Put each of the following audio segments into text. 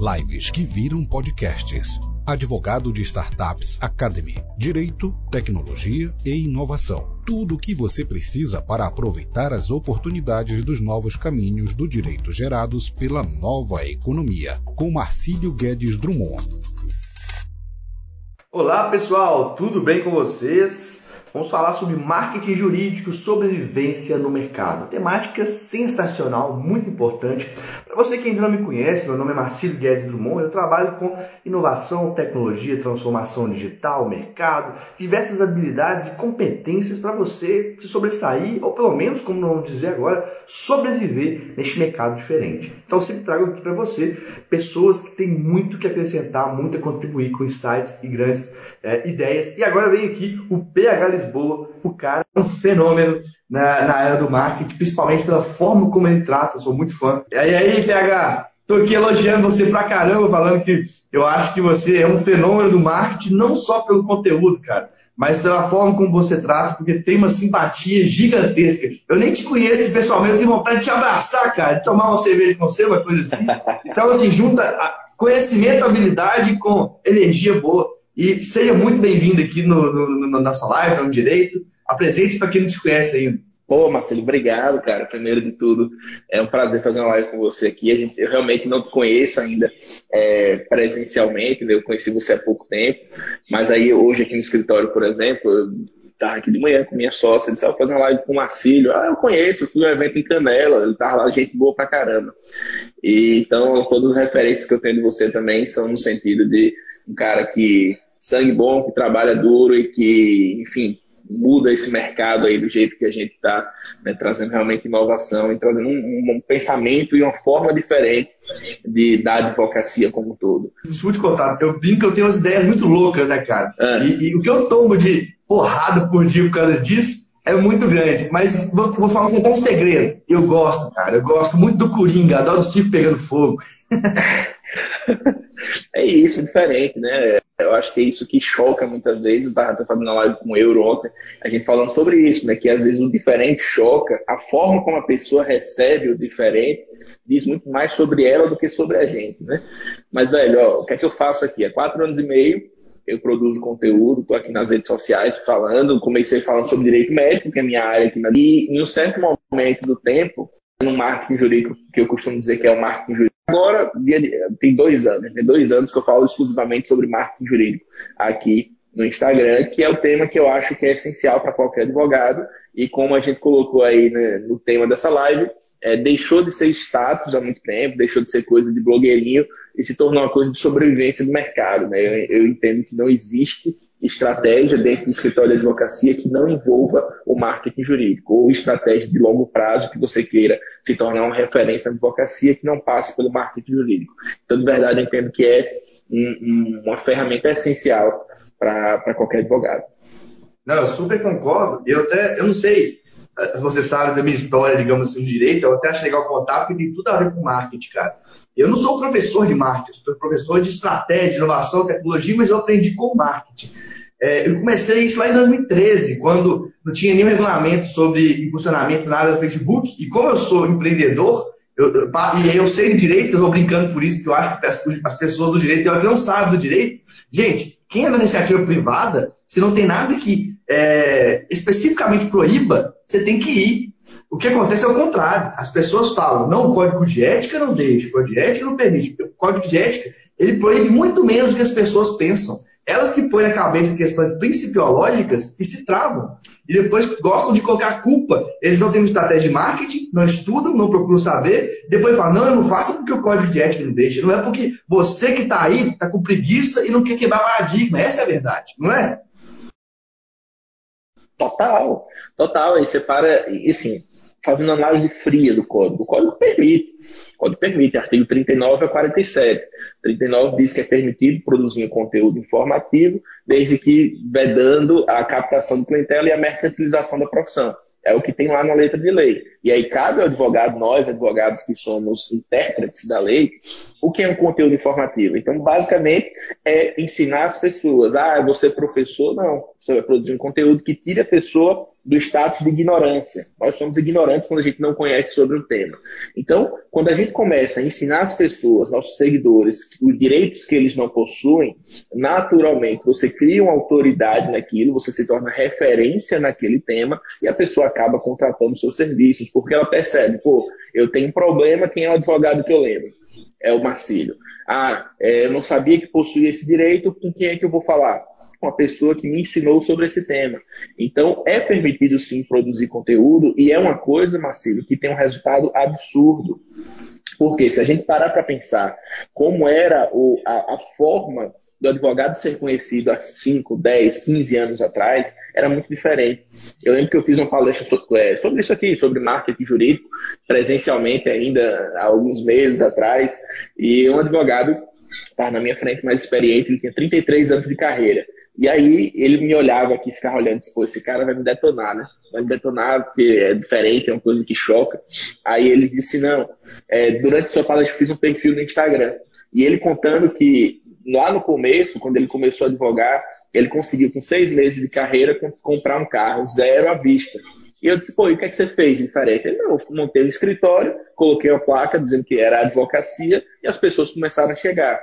Lives que viram podcasts. Advogado de Startups Academy. Direito, tecnologia e inovação. Tudo o que você precisa para aproveitar as oportunidades dos novos caminhos do direito gerados pela nova economia. Com Marcílio Guedes Drummond. Olá pessoal, tudo bem com vocês? Vamos falar sobre marketing jurídico, sobrevivência no mercado. Temática sensacional, muito importante. Para você que ainda não me conhece, meu nome é Marcelo Guedes Drummond. Eu trabalho com inovação, tecnologia, transformação digital, mercado, diversas habilidades e competências para você se sobressair, ou pelo menos, como vamos dizer agora, sobreviver neste mercado diferente. Então, sempre trago aqui para você pessoas que têm muito que acrescentar, muito a contribuir com insights e grandes é, ideias. E agora vem aqui o PH Lisboa, o cara é um fenômeno na, na era do marketing, principalmente pela forma como ele trata, sou muito fã. E aí, PH, tô aqui elogiando você pra caramba, falando que eu acho que você é um fenômeno do marketing, não só pelo conteúdo, cara, mas pela forma como você trata, porque tem uma simpatia gigantesca. Eu nem te conheço pessoalmente, eu tenho vontade de te abraçar, cara, de tomar uma cerveja com você, uma coisa assim. Então, que junta conhecimento, habilidade com energia boa. E seja muito bem-vindo aqui no, no, no, nossa live, é um direito. Apresente para quem não te conhece ainda. Pô, Marcelo, obrigado, cara. Primeiro de tudo, é um prazer fazer uma live com você aqui. A gente, eu realmente não te conheço ainda é, presencialmente, né? eu conheci você há pouco tempo, mas aí hoje aqui no escritório, por exemplo, eu estava aqui de manhã com minha sócia, disse, ah, vou fazer uma live com o Marcílio. Ah, eu conheço, fui um evento em Canela, ele tava lá, gente boa pra caramba. E, então, todas as referências que eu tenho de você também são no sentido de um cara que sangue bom, que trabalha duro e que, enfim, muda esse mercado aí do jeito que a gente está, né, trazendo realmente inovação e trazendo um, um, pensamento e uma forma diferente de, da advocacia como um todo. Desculpa te contar, eu brinco que eu tenho umas ideias muito loucas, né, cara? É. E, e, o que eu tomo de porrada por dia por causa disso é muito grande. Mas vou, vou falar até um segredo. Eu gosto, cara, eu gosto muito do Coringa, adoro o circo pegando fogo. é isso, diferente, né? Eu acho que é isso que choca muitas vezes. Eu estava fazendo uma live com o Euro ontem, a gente falando sobre isso, né? Que às vezes o diferente choca, a forma como a pessoa recebe o diferente diz muito mais sobre ela do que sobre a gente, né? Mas, velho, ó, o que é que eu faço aqui? Há quatro anos e meio eu produzo conteúdo, estou aqui nas redes sociais falando, comecei falando sobre direito médico, que é a minha área aqui na... E em um certo momento do tempo, no marketing jurídico, que eu costumo dizer que é o marketing jurídico, Agora, tem dois anos, tem dois anos que eu falo exclusivamente sobre marketing jurídico aqui no Instagram, que é o tema que eu acho que é essencial para qualquer advogado. E como a gente colocou aí né, no tema dessa live, é, deixou de ser status há muito tempo, deixou de ser coisa de blogueirinho e se tornou uma coisa de sobrevivência do mercado. Né? Eu, eu entendo que não existe estratégia dentro do escritório de advocacia que não envolva o marketing jurídico, ou estratégia de longo prazo que você queira se tornar uma referência na advocacia que não passe pelo marketing jurídico. Então, de verdade, eu entendo que é um, um, uma ferramenta essencial para qualquer advogado. Não, eu super concordo. Eu até, eu não sei, você sabe da minha história, digamos assim, de direito, eu até acho legal contar, porque tem tudo a ver com marketing, cara. Eu não sou professor de marketing, sou professor de estratégia, inovação, tecnologia, mas eu aprendi com marketing. É, eu comecei isso lá em 2013, quando não tinha nenhum regulamento sobre impulsionamento nada do Facebook, e como eu sou empreendedor, eu, eu, e eu sei de direito, eu estou brincando por isso, porque eu acho que as, as pessoas do direito, elas não sabem do direito. Gente, quem é da iniciativa privada, se não tem nada que é, especificamente proíba, você tem que ir. O que acontece é o contrário. As pessoas falam, não, o código de ética não deixa, o código de ética não permite. O código de ética, ele proíbe muito menos do que as pessoas pensam. Elas que põem na cabeça questões principiológicas e se travam. E depois gostam de colocar culpa. Eles não têm uma estratégia de marketing, não estudam, não procuram saber. Depois falam, não, eu não faço porque o código de ética não deixa. Não é porque você que está aí, está com preguiça e não quer quebrar paradigma. Essa é a verdade, não é? Total, total. Aí você para, e assim, fazendo análise fria do código. O código permite. O código permite, artigo 39 a 47. 39 diz que é permitido produzir um conteúdo informativo, desde que vedando a captação do clientela e a mercantilização da profissão. É o que tem lá na letra de lei. E aí cabe ao advogado, nós advogados que somos intérpretes da lei, o que é um conteúdo informativo? Então, basicamente, é ensinar as pessoas. Ah, você é professor? Não. Você vai produzir um conteúdo que tire a pessoa do status de ignorância. Nós somos ignorantes quando a gente não conhece sobre um tema. Então, quando a gente começa a ensinar as pessoas, nossos seguidores, os direitos que eles não possuem, naturalmente você cria uma autoridade naquilo, você se torna referência naquele tema e a pessoa acaba contratando seus serviços, porque ela percebe, pô, eu tenho um problema, quem é o advogado que eu lembro? É o Marcílio. Ah, é, eu não sabia que possuía esse direito, com quem é que eu vou falar? Com a pessoa que me ensinou sobre esse tema. Então, é permitido sim produzir conteúdo e é uma coisa, Marcelo, que tem um resultado absurdo. Porque se a gente parar para pensar como era o, a, a forma do advogado ser conhecido há 5, 10, 15 anos atrás, era muito diferente. Eu lembro que eu fiz uma palestra sobre, sobre isso aqui, sobre marketing jurídico, presencialmente ainda há alguns meses atrás, e um advogado na minha frente mais experiente, ele tinha 33 anos de carreira. E aí ele me olhava aqui, ficava olhando, disse, pô, esse cara vai me detonar, né? Vai me detonar porque é diferente, é uma coisa que choca. Aí ele disse, não, é, durante sua palestra fiz um perfil no Instagram. E ele contando que lá no começo, quando ele começou a advogar, ele conseguiu com seis meses de carreira comprar um carro, zero à vista. E eu disse, pô, e o que, é que você fez de diferente? Ele, não, montei um escritório, coloquei uma placa dizendo que era advocacia e as pessoas começaram a chegar.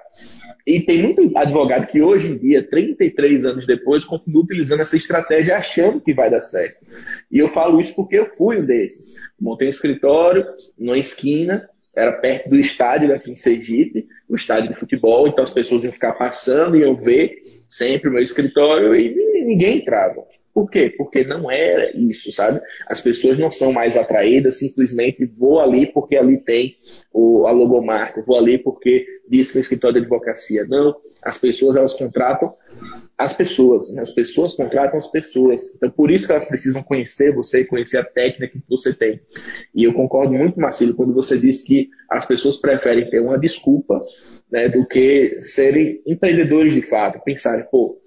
E tem muito advogado que hoje em dia, 33 anos depois, continua utilizando essa estratégia achando que vai dar certo. E eu falo isso porque eu fui um desses. Montei um escritório numa esquina, era perto do estádio aqui em Sergipe, o estádio de futebol, então as pessoas iam ficar passando, iam ver sempre o meu escritório e ninguém entrava. Por quê? Porque não era isso, sabe? As pessoas não são mais atraídas, simplesmente vou ali porque ali tem o, a logomarca, vou ali porque diz que é escritório de advocacia. Não, as pessoas elas contratam as pessoas, né? as pessoas contratam as pessoas. Então, por isso que elas precisam conhecer você, conhecer a técnica que você tem. E eu concordo muito, Marcelo, quando você diz que as pessoas preferem ter uma desculpa né, do que serem empreendedores de fato, pensarem, pô,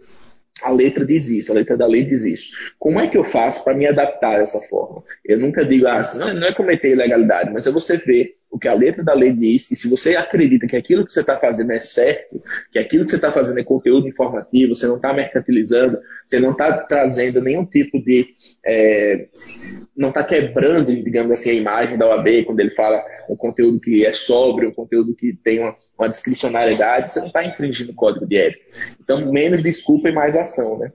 a letra diz isso, a letra da lei diz isso. Como é que eu faço para me adaptar dessa forma? Eu nunca digo, ah, não, não é cometer ilegalidade, mas é você ver o que a letra da lei diz, e se você acredita que aquilo que você está fazendo é certo, que aquilo que você está fazendo é conteúdo informativo, você não está mercantilizando, você não está trazendo nenhum tipo de. É, não está quebrando, digamos assim, a imagem da OAB quando ele fala um conteúdo que é sóbrio, um conteúdo que tem uma, uma discricionariedade, você não está infringindo o código de ética. Então, menos desculpa e mais ação, né?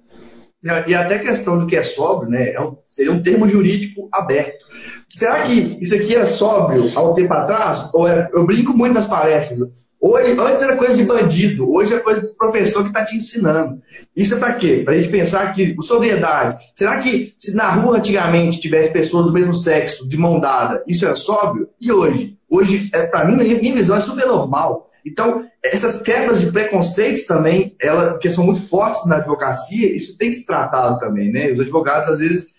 E até questão do que é sóbrio, né? É um, seria um termo jurídico aberto. Será que isso aqui é sóbrio há um tempo atrás? Ou é, eu brinco muito nas palestras. Hoje, antes era coisa de bandido, hoje é coisa do professor que está te ensinando. Isso é para quê? Para a gente pensar que, sobriedade, será que se na rua antigamente tivesse pessoas do mesmo sexo, de mão dada, isso era sóbrio? E hoje? Hoje, é, para mim, na minha visão, é super normal. Então, essas quebras de preconceitos também, ela, que são muito fortes na advocacia, isso tem que ser tratado também, né? Os advogados, às vezes,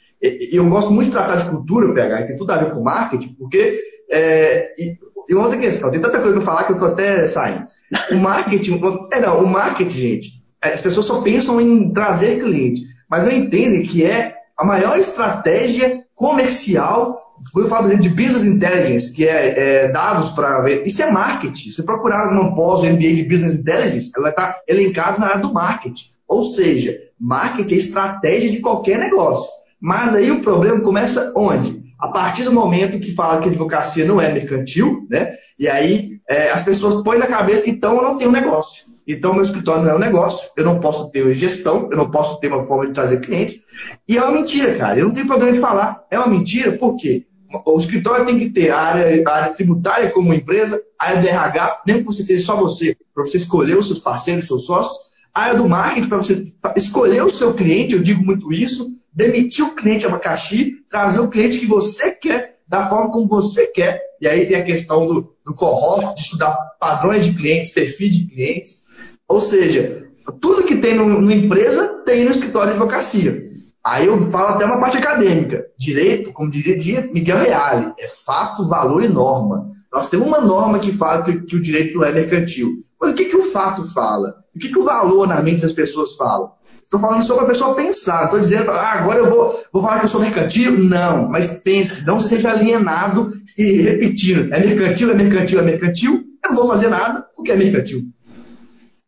eu gosto muito de tratar de cultura, PH, tem tudo a ver com marketing, porque. É, e, e outra questão, tem tanta coisa para falar que eu estou até saindo. O marketing, é não, o marketing, gente, as pessoas só pensam em trazer cliente, mas não entendem que é a maior estratégia comercial eu falo de business intelligence, que é, é dados para ver. Isso é marketing. Se procurar no pós MBA de business intelligence, ela está elencada na área do marketing. Ou seja, marketing é estratégia de qualquer negócio. Mas aí o problema começa onde? A partir do momento que fala que a advocacia não é mercantil, né? E aí é, as pessoas põem na cabeça então eu não tenho negócio. Então meu escritório não é um negócio, eu não posso ter gestão, eu não posso ter uma forma de trazer clientes. E é uma mentira, cara. Eu não tenho problema de falar. É uma mentira, por quê? O escritório tem que ter a área, a área tributária como empresa, a área do RH, mesmo que você seja só você, para você escolher os seus parceiros, os seus sócios, a área do marketing para você escolher o seu cliente, eu digo muito isso, demitir o cliente abacaxi, trazer o cliente que você quer, da forma como você quer. E aí tem a questão do, do cohort, de estudar padrões de clientes, perfil de clientes. Ou seja, tudo que tem numa empresa tem no escritório de advocacia. Aí eu falo até uma parte acadêmica. Direito, como diria Miguel Reale, é fato, valor e norma. Nós temos uma norma que fala que, que o direito é mercantil. Mas o que, que o fato fala? O que, que o valor na mente das pessoas fala? Estou falando só para a pessoa pensar. Estou dizendo, ah, agora eu vou, vou falar que eu sou mercantil? Não, mas pense, não seja alienado e repetindo. É mercantil, é mercantil, é mercantil. Eu não vou fazer nada porque é mercantil.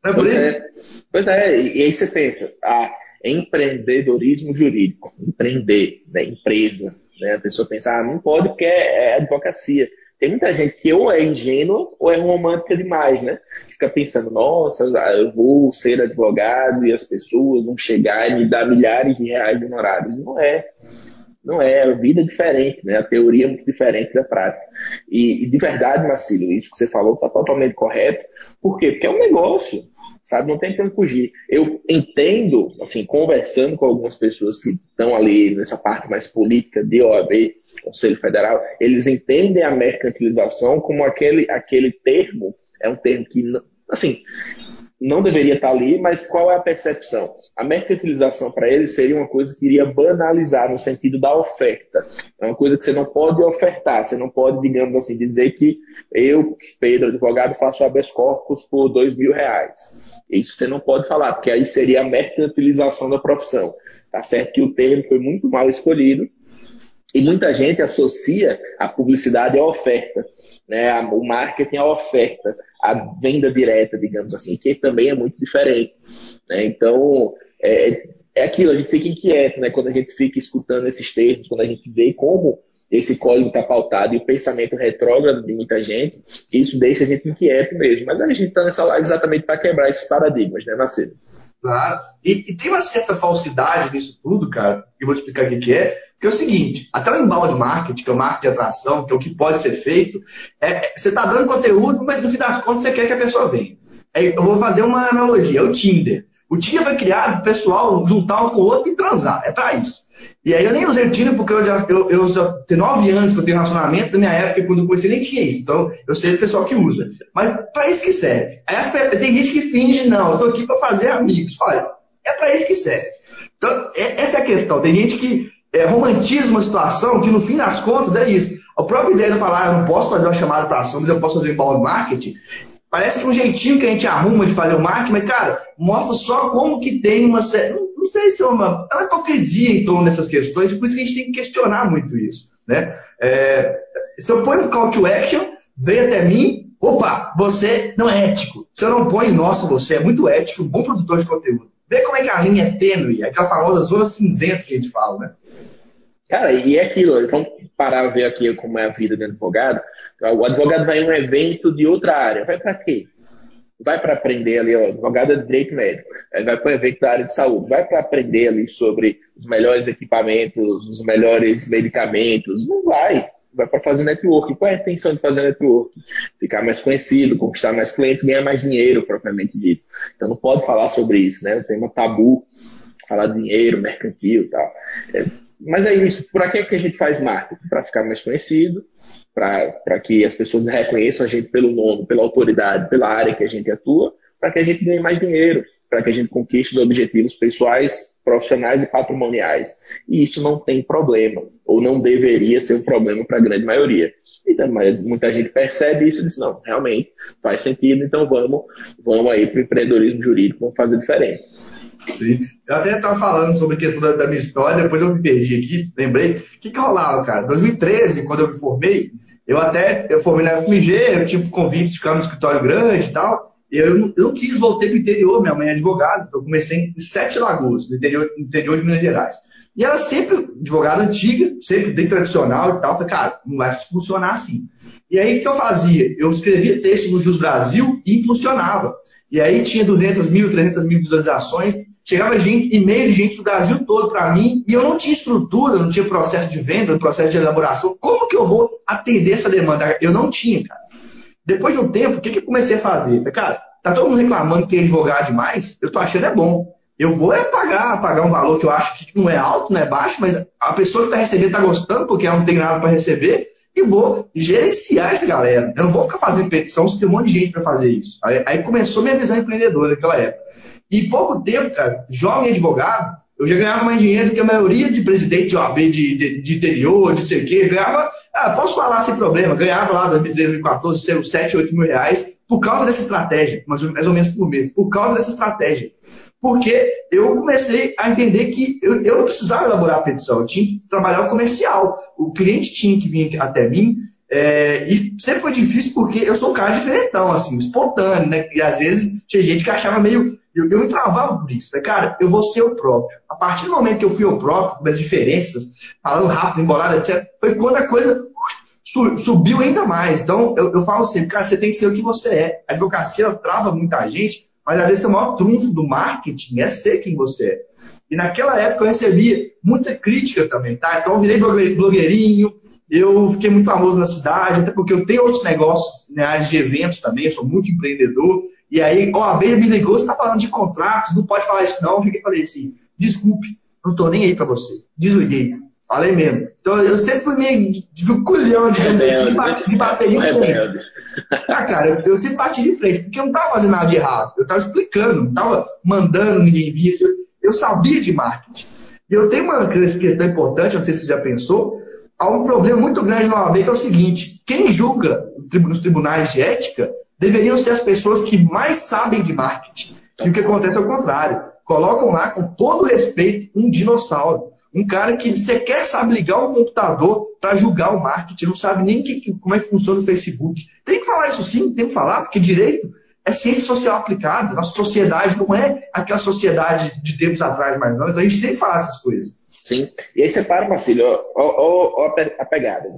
Não é por pois, é, pois é, e aí você pensa, ah, empreendedorismo jurídico, empreender, né, empresa. Né? A pessoa pensa, ah, não pode porque é, é advocacia. Tem muita gente que ou é ingênua ou é romântica demais, né? Fica pensando, nossa, eu vou ser advogado e as pessoas vão chegar e me dar milhares de reais de honorários. Não é. Não é, a vida é diferente, né? A teoria é muito diferente da prática. E, e de verdade, Marcílio, isso que você falou está totalmente correto. Por quê? Porque é um negócio, sabe? Não tem como fugir. Eu entendo, assim, conversando com algumas pessoas que estão ali nessa parte mais política de OAB, Conselho Federal, eles entendem a mercantilização como aquele, aquele termo, é um termo que, assim, não deveria estar ali, mas qual é a percepção? A mercantilização para eles seria uma coisa que iria banalizar no sentido da oferta. É uma coisa que você não pode ofertar, você não pode, digamos assim, dizer que eu, Pedro, advogado, faço habeas corpus por dois mil reais. Isso você não pode falar, porque aí seria a mercantilização da profissão. Tá certo que o termo foi muito mal escolhido, e muita gente associa a publicidade à oferta, né? o marketing à oferta, à venda direta, digamos assim, que também é muito diferente. Né? Então, é, é aquilo, a gente fica inquieto né? quando a gente fica escutando esses termos, quando a gente vê como esse código está pautado e o pensamento retrógrado de muita gente, isso deixa a gente inquieto mesmo. Mas a gente está nessa live exatamente para quebrar esses paradigmas, né, Macedo? Claro. E, e, tem uma certa falsidade nisso tudo, cara, e vou explicar o que, que é, que é o seguinte, até o embalde marketing, que é o marketing de atração, que é o que pode ser feito, é, você está dando conteúdo, mas no fim das contas você quer que a pessoa venha. É, eu vou fazer uma analogia, é o Tinder. O Tinder foi criado o pessoal juntar um com o outro e transar, é para isso. E aí eu nem usei o Tinder porque eu já, eu, eu já tenho nove anos que eu tenho relacionamento, da minha época, quando eu comecei, nem tinha isso. Então, eu sei do pessoal que usa. Mas para isso que serve. Tem gente que finge, não, eu tô aqui para fazer amigos. Olha, é para isso que serve. Então, é, essa é a questão. Tem gente que é, romantiza uma situação que, no fim das contas, é isso. A própria ideia de falar, eu não posso fazer uma chamada para ação, mas eu posso fazer um inbound marketing, Parece que é um jeitinho que a gente arruma de fazer o marketing, mas, cara, mostra só como que tem uma Não, não sei se é uma, é uma hipocrisia em torno dessas questões, por isso que a gente tem que questionar muito isso. Né? É, se eu ponho um call to action, vem até mim, opa, você não é ético. Se eu não ponho, nossa, você é muito ético, bom produtor de conteúdo. Vê como é que a linha é tênue, aquela famosa zona cinzenta que a gente fala, né? Cara, e é aquilo, vamos parar a ver aqui como é a vida do advogado. O advogado vai em um evento de outra área, vai para quê? Vai para aprender ali, ó, advogado é de direito médico, vai para um evento da área de saúde, vai para aprender ali sobre os melhores equipamentos, os melhores medicamentos, não vai. Vai para fazer network. Qual é a intenção de fazer network? Ficar mais conhecido, conquistar mais clientes, ganhar mais dinheiro, propriamente dito. Então não pode falar sobre isso, né? Tem um tabu, falar de dinheiro, mercantil e tal. É, mas é isso. Que, é que a gente faz marketing? Para ficar mais conhecido, para que as pessoas reconheçam a gente pelo nome, pela autoridade, pela área que a gente atua, para que a gente ganhe mais dinheiro, para que a gente conquiste os objetivos pessoais, profissionais e patrimoniais. E isso não tem problema, ou não deveria ser um problema para a grande maioria. Então, mas muita gente percebe isso e diz, não, realmente faz sentido, então vamos, vamos aí para o empreendedorismo jurídico, vamos fazer diferente. Sim. Eu até estava falando sobre a questão da, da, minha história, depois eu me perdi aqui, lembrei. O que, que rolava, cara? Em 2013, quando eu me formei, eu até eu formei na FMG, eu tive convite de ficar no escritório grande e tal. Eu, não, eu não quis, voltei para o interior, minha mãe é advogada, eu comecei em Sete Lagoas, no interior, no interior de Minas Gerais. E ela sempre, advogada antiga, sempre bem tradicional e tal, falei, cara, não vai funcionar assim. E aí o que eu fazia? Eu escrevia texto no Jus Brasil e impulsionava. E aí tinha 200 mil, 300 mil visualizações, chegava gente, e-mail de gente do Brasil todo para mim, e eu não tinha estrutura, não tinha processo de venda, processo de elaboração. Como que eu vou atender essa demanda? Eu não tinha, cara. Depois de um tempo, o que, que eu comecei a fazer? Cara, tá todo mundo reclamando que tem advogado demais, eu tô achando é bom. Eu vou é pagar, pagar um valor que eu acho que não é alto, não é baixo, mas a pessoa que está recebendo está gostando, porque ela não tem nada para receber, e vou gerenciar essa galera. Eu não vou ficar fazendo petição se tem um monte de gente para fazer isso. Aí, aí, começou minha visão empreendedora naquela época. E pouco tempo, cara, jovem advogado, eu já ganhava mais dinheiro do que a maioria de presidente de OAB de, de, de interior, de sei o quê. Ganhava, ah, posso falar sem problema, ganhava lá em 2014, 7, 8 mil reais por causa dessa estratégia, mais ou, mais ou menos por mês, por causa dessa estratégia porque eu comecei a entender que eu, eu não precisava elaborar a petição, eu tinha que trabalhar o comercial. O cliente tinha que vir até mim É, e sempre foi difícil porque eu sou um cara diferentão, assim, espontâneo, né? E às vezes tinha gente que achava meio. Eu, me travava por isso, né? Cara, eu vou ser o próprio. A partir do momento que eu fui o próprio, as diferenças, falando rápido, embolado, etc., foi quando a coisa subiu ainda mais. Então, eu, eu falo sempre, cara, você tem que ser o que você é. A advocacia trava muita gente, mas às vezes o maior trunfo do marketing é ser quem você é. E naquela época eu recebia muita crítica também, tá? Então eu virei blogueirinho, eu fiquei muito famoso na cidade, até porque eu tenho outros negócios na área de eventos também, eu sou muito empreendedor. E aí, ó, a me ligou, você está falando de contratos, não pode falar isso não. Eu falei assim, desculpe, não estou nem aí para você. Desliguei. Falei mesmo. Então eu sempre fui meio de culhão, digamos assim, de bater de frente. Ah, cara, eu, sempre bati de frente, porque eu não estava fazendo nada de errado. Eu estava explicando, não estava mandando ninguém vir. Eu, eu sabia de marketing. E eu tenho uma questão importante, não sei se você já pensou, há um problema muito grande na OAB que é o seguinte: quem julga nos tribunais de ética deveriam ser as pessoas que mais sabem de marketing. E o que acontece é o contrário. Colocam lá, com todo respeito, um dinossauro. Um cara que sequer sabe ligar um computador para julgar o marketing, não sabe nem que, como é que funciona o Facebook. Tem que falar isso sim, tem que falar, porque direito é ciência social aplicada. Nossa sociedade não é aquela sociedade de tempos atrás mais não. Então a gente tem que falar essas coisas. Sim. E aí você para, Marcílio, ó, ó, a pegada.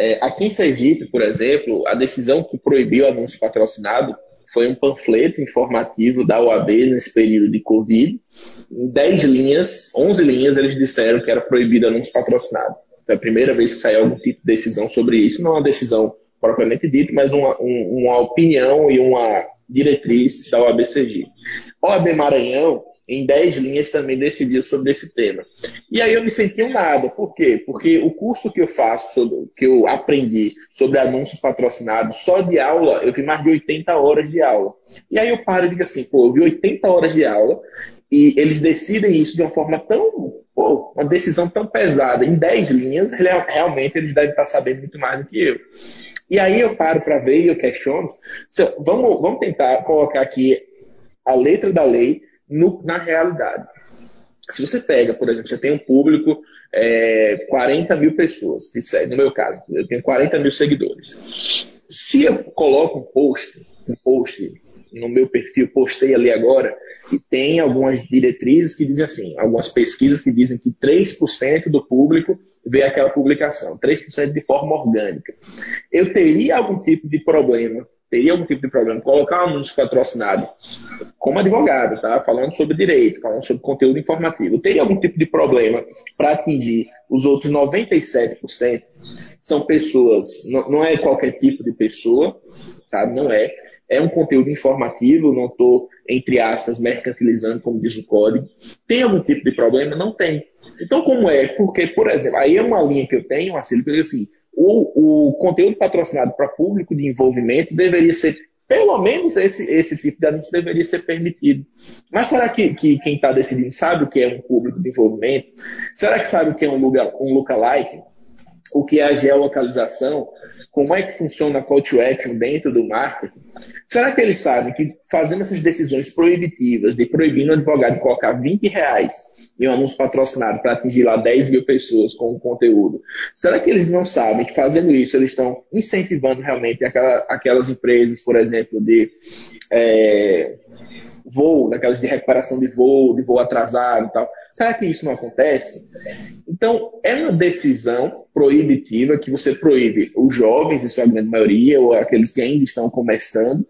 É, aqui em Sergipe, por exemplo, a decisão que proibiu o anúncio patrocinado foi um panfleto informativo da OAB nesse período de Covid. Em 10 linhas, 11 linhas, eles disseram que era proibido anúncio patrocinado. Foi a primeira vez que saiu algum tipo de decisão sobre isso. Não é uma decisão propriamente dito, mas uma, um, uma opinião e uma diretriz da OAB Sergipe. OAB Maranhão, em 10 linhas, também decidiu sobre esse tema. E aí eu me senti um nada. Por quê? Porque o curso que eu faço, sobre, que eu aprendi sobre anúncios patrocinados, só de aula, eu vi mais de 80 horas de aula. E aí eu paro e digo assim, pô, eu vi 80 horas de aula e eles decidem isso de uma forma tão pô, uma decisão tão pesada em 10 linhas, realmente eles devem estar sabendo muito mais do que eu. E aí eu paro para ver e eu questiono. Vamos, vamos tentar colocar aqui a letra da lei no, na realidade. Se você pega, por exemplo, você tem um público, é, 40 mil pessoas, no meu caso, eu tenho 40 mil seguidores. Se eu coloco um post, um post no meu perfil, postei ali agora, e tem algumas diretrizes que dizem assim, algumas pesquisas que dizem que 3% do público vê aquela publicação, 3% de forma orgânica. Eu teria algum tipo de problema, teria algum tipo de problema, colocar um anúncio patrocinado como advogado, tá? Falando sobre direito, falando sobre conteúdo informativo. Teria algum tipo de problema para atingir os outros 97%? São pessoas, não, não é qualquer tipo de pessoa, sabe? Não é. É um conteúdo informativo, não estou, entre aspas, mercantilizando, como diz o código. Tem algum tipo de problema? Não tem. Então, como é? Porque, por exemplo, aí é uma linha que eu tenho, Marcelo, eu digo assim, o, o conteúdo patrocinado para público de envolvimento deveria ser, pelo menos esse, esse tipo de anúncio deveria ser permitido. Mas será que, que quem está decidindo sabe o que é um público de envolvimento? Será que sabe o que é um, lugar, um lookalike? O que é a geolocalização? Como é que funciona a call to action dentro do marketing? Será que eles sabem que fazendo essas decisões proibitivas, de proibir um advogado de colocar 20 reais um anúncio patrocinado para atingir lá 10 mil pessoas com o conteúdo. Será que eles não sabem que fazendo isso eles estão incentivando realmente aquela, aquelas empresas, por exemplo, de é, voo, daquelas de recuperação de voo, de voo atrasado e tal. Será que isso não acontece? Então, é uma decisão proibitiva que você proíbe os jovens, em sua grande maioria, ou aqueles que ainda estão começando,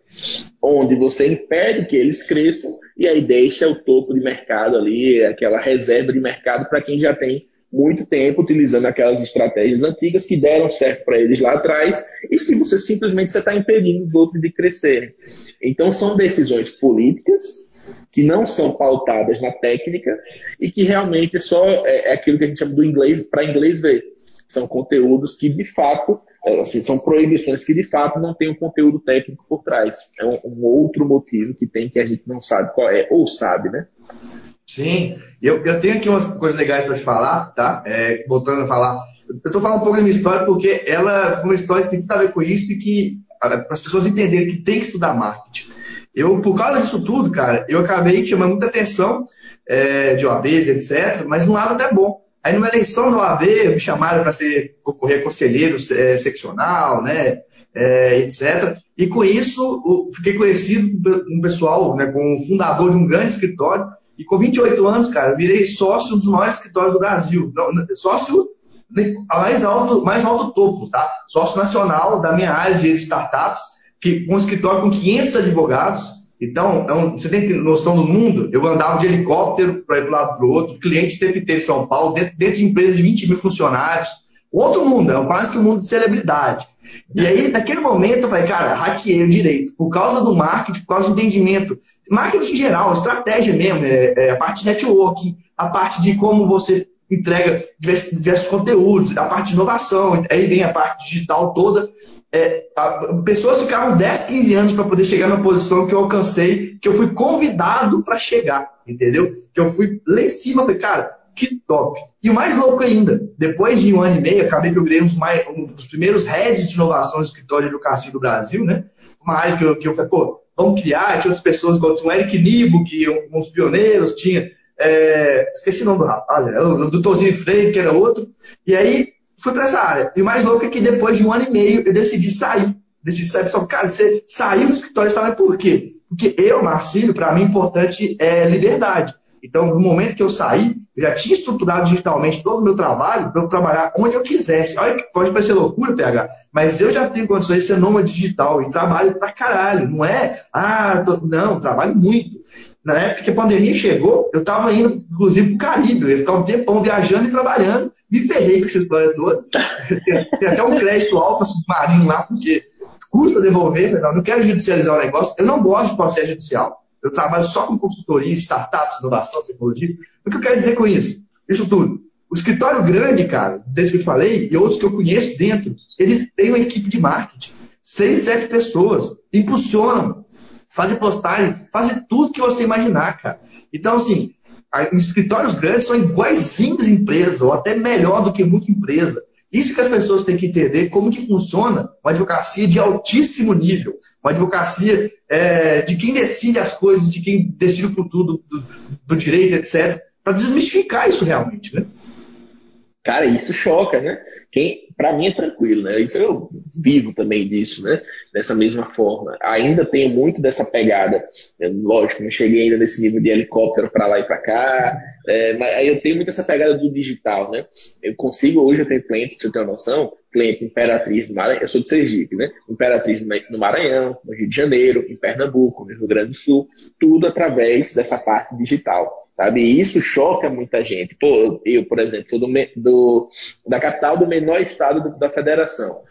onde você impede que eles cresçam e aí deixa o topo de mercado ali, aquela reserva de mercado para quem já tem muito tempo utilizando aquelas estratégias antigas que deram certo para eles lá atrás e que você simplesmente está impedindo os outros de crescerem. Então são decisões políticas que não são pautadas na técnica e que realmente é só é, aquilo que a gente chama do inglês para inglês ver. São conteúdos que de fato, é, assim, são proibições que de fato não têm um conteúdo técnico por trás. É um, um outro motivo que tem que a gente não sabe qual é, ou sabe, né? Sim, eu, eu tenho aqui umas coisas legais para te falar, tá? É, voltando a falar, eu estou falando um pouco da minha história porque ela é uma história que tem tudo a ver com isso e que as pessoas entenderem que tem que estudar marketing. Eu, por causa disso tudo, cara, eu acabei chamando muita atenção é, de OABs, etc., mas um lado até bom. Aí numa eleição da OAV, me chamaram para ser concorrer conselheiro é, seccional, né, é, etc. E com isso, fiquei conhecido com um pessoal, né, com o fundador de um grande escritório. E com 28 anos, cara, virei sócio dos maiores escritórios do Brasil. Não, sócio mais alto, mais alto topo, tá? Sócio nacional da minha área de startups, que um escritório com 500 advogados, então, é um, você tem noção do mundo? Eu andava de helicóptero para ir para lado para o outro, cliente inteiro em São Paulo, dentro, dentro de empresas de 20 mil funcionários. Outro mundo, é quase que um mundo de celebridade. E aí, naquele momento, eu falei, cara, hackeei o direito. Por causa do marketing, por causa do entendimento. Marketing em geral, estratégia mesmo, é, é a parte de networking, a parte de como você entrega diversos, diversos, conteúdos, a parte de inovação, aí vem a parte digital toda. É, a, pessoas ficavam 10, 15 anos para poder chegar na posição que eu alcancei, que eu fui convidado para chegar, entendeu? Que eu fui lá em cima, falei, cara, que top. E o mais louco ainda, depois de um ano e meio, acabei que eu virei um dos, mais, um dos primeiros heads de inovação do escritório de educação do Brasil, né? Uma área que eu, que eu falei, pô, vamos criar, tinha outras pessoas, tinha o Eric Nibo, que é um, uns pioneiros, tinha é, esqueci o nome do rapaz, é, o doutorzinho Freire, que era outro. E aí fui para essa área. E o mais louco é que depois de um ano e meio eu decidi sair. Decidi sair. Pessoal, cara, você saiu do escritório, sabe por quê? Porque eu, Marcílio, para mim, importante é liberdade. Então, no momento que eu saí, eu já tinha estruturado digitalmente todo o meu trabalho para eu trabalhar onde eu quisesse. Olha que pode parecer loucura, PH, mas eu já tenho condições de ser nômade digital e trabalho pra caralho. Não é, ah, tô... não, trabalho muito. Na época que a pandemia chegou, eu estava indo, inclusive, para o Caribe. Eu ia ficar um tempão viajando e trabalhando. Me ferrei com essa história toda. Tem até um crédito alto submarino lá, porque custa devolver. Não, não quero judicializar o negócio. Eu não gosto de processo judicial. Eu trabalho só com consultoria, startups, inovação, tecnologia. O que eu quero dizer com isso? Isso tudo. O escritório grande, cara, desde que eu falei, e outros que eu conheço dentro, eles têm uma equipe de marketing. Seis, sete pessoas. Impulsionam fazem postagem, fazem tudo que você imaginar, cara. Então, assim, os escritórios grandes são iguaizinhos empresas, ou até melhor do que muita empresa. Isso que as pessoas têm que entender como que funciona uma advocacia de altíssimo nível, uma advocacia é, de quem decide as coisas, de quem decide o futuro do, do, do direito, etc., para desmistificar isso realmente, né? Cara, isso choca, né? Quem, para mim é tranquilo, né? Isso eu vivo também disso, né? Dessa mesma forma. Ainda tenho muito dessa pegada. Eu, lógico, não cheguei ainda nesse nível de helicóptero para lá e para cá. É, mas aí eu tenho muito essa pegada do digital, né? Eu consigo hoje eu tenho cliente, você ter uma noção, cliente Imperatriz no Maranhão, eu sou de Sergipe, né? Imperatriz no Maranhão, no Rio de Janeiro, em Pernambuco, no Rio Grande do Sul, tudo através dessa parte digital sabe? E isso choca muita gente. Pô, eu, por exemplo, sou do, do da capital do menor estado do, da federação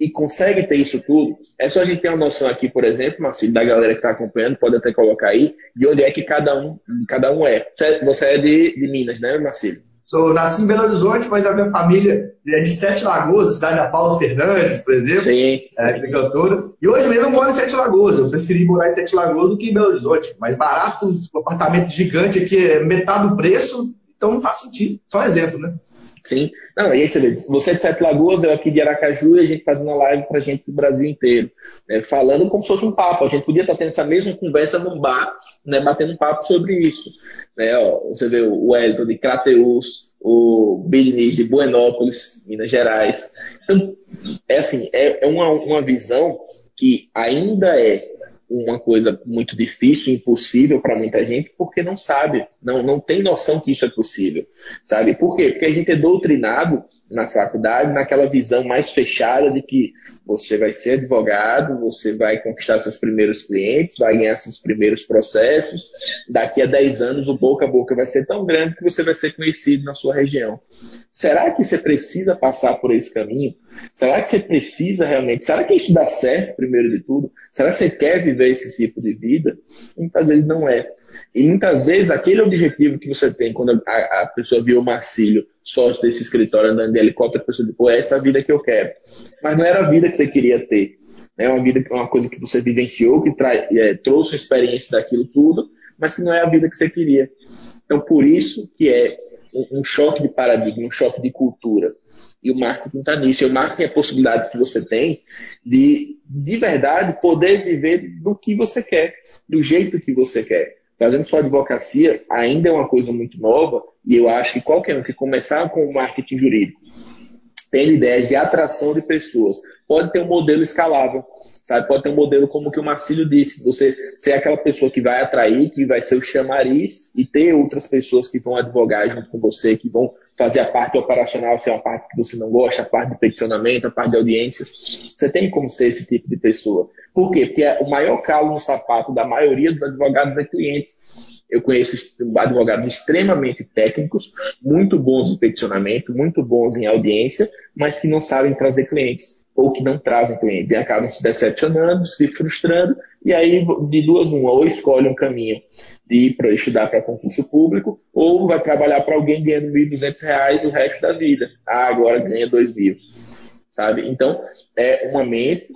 e consegue ter isso tudo, é só a gente ter uma noção aqui, por exemplo, Marcelo, da galera que está acompanhando, pode até colocar aí, de onde é que cada um, cada um é. Você é de, de Minas, né, Marcelo? Sou, nasci em Belo Horizonte, mas a minha família é de Sete Lagoas, cidade da Paula Fernandes, por exemplo. Sim. É, sim. cantora. E hoje mesmo eu moro em Sete Lagoas. Eu preferi morar em Sete Lagoas do que em Belo Horizonte. Mais barato, um apartamento gigante aqui é metade do preço, então não faz sentido. Só um exemplo, né? Sim. Não, e aí você você de Sete Lagoas, eu aqui de Aracaju, e a gente fazendo uma live pra gente do Brasil inteiro. Né, falando como se fosse um papo. A gente podia estar tendo essa mesma conversa num bar, né, batendo um papo sobre isso. Né, ó, você vê o Wellington de Crateus, o Billy de Buenópolis, Minas Gerais. Então, é assim, é, é uma, uma visão que ainda é uma coisa muito difícil, impossível para muita gente, porque não sabe, não, não tem noção que isso é possível, sabe? Por quê? Porque a gente é doutrinado na faculdade naquela visão mais fechada de que você vai ser advogado, você vai conquistar seus primeiros clientes, vai ganhar seus primeiros processos. Daqui a 10 anos, o boca a boca vai ser tão grande que você vai ser conhecido na sua região. Será que você precisa passar por esse caminho? Será que você precisa realmente? Será que isso dá certo, primeiro de tudo? Será que você quer viver esse tipo de vida? Muitas vezes não é. E muitas vezes aquele objetivo que você tem quando a, a pessoa viu o Marcílio, sócio desse escritório andando de helicóptero, a pessoa diz, pô, é essa a vida que eu quero. Mas não era a vida que você queria ter. É uma vida, uma coisa que você vivenciou, que é, trouxe experiência daquilo tudo, mas que não é a vida que você queria. Então, por isso que é um, um choque de paradigma, um choque de cultura. E o marketing está nisso. E o marketing é a possibilidade que você tem de, de verdade, poder viver do que você quer, do jeito que você quer. Fazendo sua advocacia ainda é uma coisa muito nova e eu acho que qualquer um que começar com o marketing jurídico, tendo ideias de atração de pessoas, pode ter um modelo escalável. Sabe? Pode ter um modelo como que o Marcílio disse, você ser aquela pessoa que vai atrair, que vai ser o chamariz e ter outras pessoas que vão advogar junto com você, que vão fazer a parte operacional, se é uma parte que você não gosta, a parte de peticionamento, a parte de audiências. Você tem como ser esse tipo de pessoa. Por quê? Porque o maior calo no sapato da maioria dos advogados é cliente. Eu conheço advogados extremamente técnicos, muito bons em peticionamento, muito bons em audiência, mas que não sabem trazer clientes ou que não trazem clientes e acabam se decepcionando, se frustrando, e aí de duas uma, ou escolhe um caminho de ir para estudar para concurso público, ou vai trabalhar para alguém ganhando R$ 1.200 o resto da vida. Ah, agora ganha R$ 2.000. Sabe? Então, é uma mente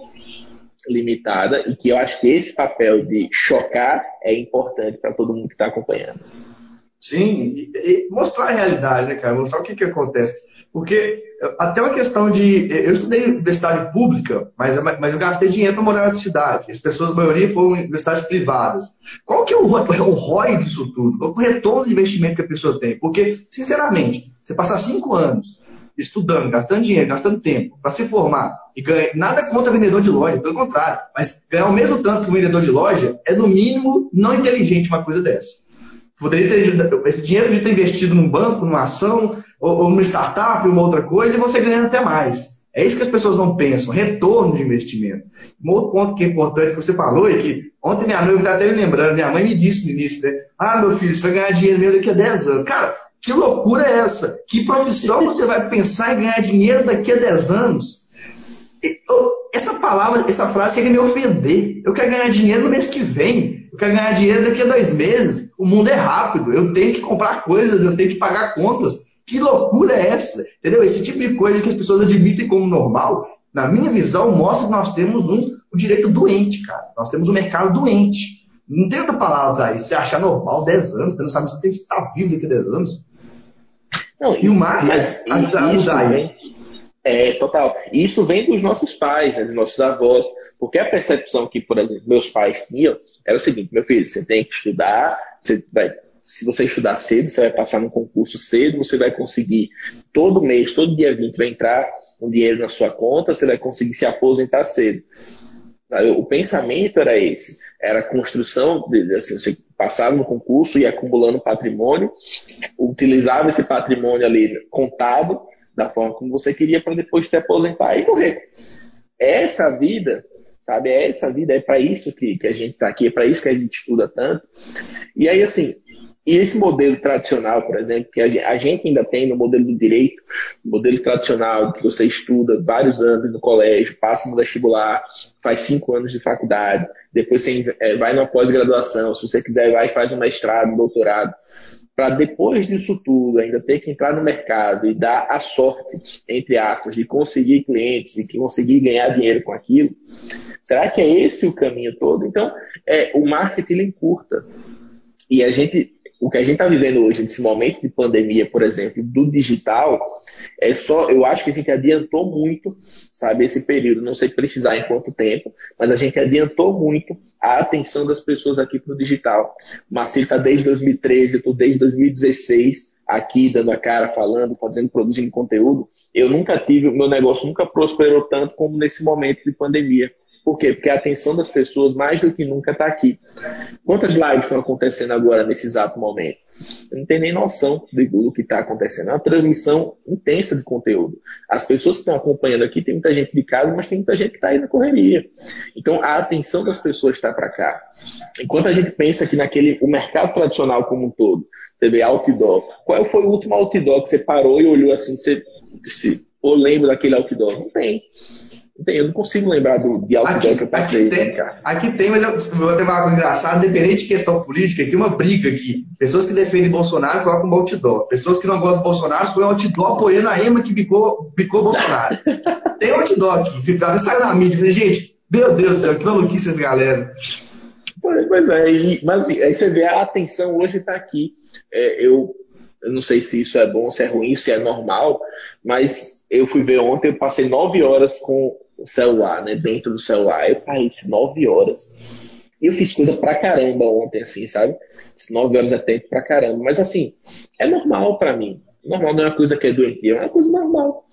limitada e que eu acho que esse papel de chocar é importante para todo mundo que está acompanhando. Sim, e, e mostrar a realidade, né, cara? Mostrar o que, que acontece. Porque até uma questão de. Eu estudei universidade pública, mas, mas eu gastei dinheiro para morar na cidade. As pessoas, a maioria, foram em universidades privadas. Qual que é o, o ROI disso tudo? Qual é o retorno de investimento que a pessoa tem? Porque, sinceramente, você passar cinco anos estudando, gastando dinheiro, gastando tempo para se formar e ganhar. Nada contra vendedor de loja, pelo contrário. Mas ganhar o mesmo tanto que o vendedor de loja é, no mínimo, não inteligente uma coisa dessa. Poderia ter esse dinheiro poderia ter investido num banco, numa ação, ou, ou numa startup, uma outra coisa, e você ganhando até mais. É isso que as pessoas não pensam, retorno de investimento. Um outro ponto que é importante que você falou é que ontem minha mãe está até me lembrando, minha mãe me disse no início, né? Ah, meu filho, você vai ganhar dinheiro mesmo daqui a 10 anos. Cara, que loucura é essa? Que profissão você vai pensar em ganhar dinheiro daqui a 10 anos? Essa palavra, essa frase chega a me ofender. Eu quero ganhar dinheiro no mês que vem. Eu quero ganhar dinheiro daqui a dois meses. O mundo é rápido. Eu tenho que comprar coisas, eu tenho que pagar contas. Que loucura é essa? Entendeu? Esse tipo de coisa que as pessoas admitem como normal, na minha visão, mostra que nós temos um, um direito doente, cara. Nós temos um mercado doente. Não tem outra palavra para isso. Você achar normal 10 anos, você não sabe se você tem que estar vivo daqui a 10 anos. Não, e o mar mas ajuda isso, vem, é, total. Isso vem dos nossos pais, né, dos nossos avós, porque a percepção que, por exemplo, meus pais tinham era o seguinte: meu filho, você tem que estudar, você vai se você estudar cedo, você vai passar no concurso cedo, você vai conseguir todo mês, todo dia 20 vai entrar um dinheiro na sua conta, você vai conseguir se aposentar cedo. O pensamento era esse, era a construção, de, assim, você passava no concurso e acumulando patrimônio, utilizava esse patrimônio ali contado da forma como você queria para depois se aposentar e morrer. Essa vida sabe? Essa vida, é para isso que, que a gente está aqui, é para isso que a gente estuda tanto. E aí, assim, e esse modelo tradicional, por exemplo, que a gente ainda tem no modelo do direito, modelo tradicional que você estuda vários anos no colégio, passa no vestibular, faz cinco anos de faculdade, depois você é, vai na pós-graduação, se você quiser vai e faz um mestrado, um doutorado, para depois disso tudo ainda ter que entrar no mercado e dar a sorte, entre aspas, de conseguir clientes e conseguir ganhar dinheiro com aquilo, será que é esse o caminho todo? Então, é, o marketing ele encurta. E a gente o que a gente está vivendo hoje, nesse momento de pandemia, por exemplo, do digital, é só, eu acho que a gente adiantou muito, sabe, esse período. Não sei precisar em quanto tempo, mas a gente adiantou muito a atenção das pessoas aqui para o digital. O Marcelo está desde 2013, eu estou desde 2016 aqui dando a cara, falando, fazendo, produzindo conteúdo. Eu nunca tive, o meu negócio nunca prosperou tanto como nesse momento de pandemia. Por quê? Porque a atenção das pessoas, mais do que nunca, está aqui. Quantas lives estão acontecendo agora, nesse exato momento? Eu não tenho nem noção do que está acontecendo. É uma transmissão intensa de conteúdo. As pessoas que estão acompanhando aqui, tem muita gente de casa, mas tem muita gente que está aí na correria. Então, a atenção das pessoas está para cá. Enquanto a gente pensa que naquele o mercado tradicional como um todo, você vê outdoor. Qual foi o último outdoor que você parou e olhou assim, você, ou lembra daquele outdoor? Não tem. Eu não consigo lembrar do, de outdoor que eu passei. Aqui tem, cara. aqui tem, mas eu vou ter uma coisa engraçada, independente de questão política, tem uma briga aqui. Pessoas que defendem Bolsonaro colocam um outdoor. Pessoas que não gostam do Bolsonaro foi um outdoor apoiando a EMA que bicou, bicou Bolsonaro. tem outdoor aqui. Até saiu na mídia. Falei, gente, meu Deus do céu, que maluquice essa galera. Pois é, e, mas aí você vê a atenção hoje está aqui. É, eu, eu não sei se isso é bom, se é ruim, se é normal, mas eu fui ver ontem, eu passei nove horas com celular, né? Dentro do celular. Eu parei nove horas. E eu fiz coisa pra caramba ontem, assim, sabe? Nove horas é tempo pra caramba. Mas assim, é normal para mim. Normal não é uma coisa que é doentia, é uma coisa normal.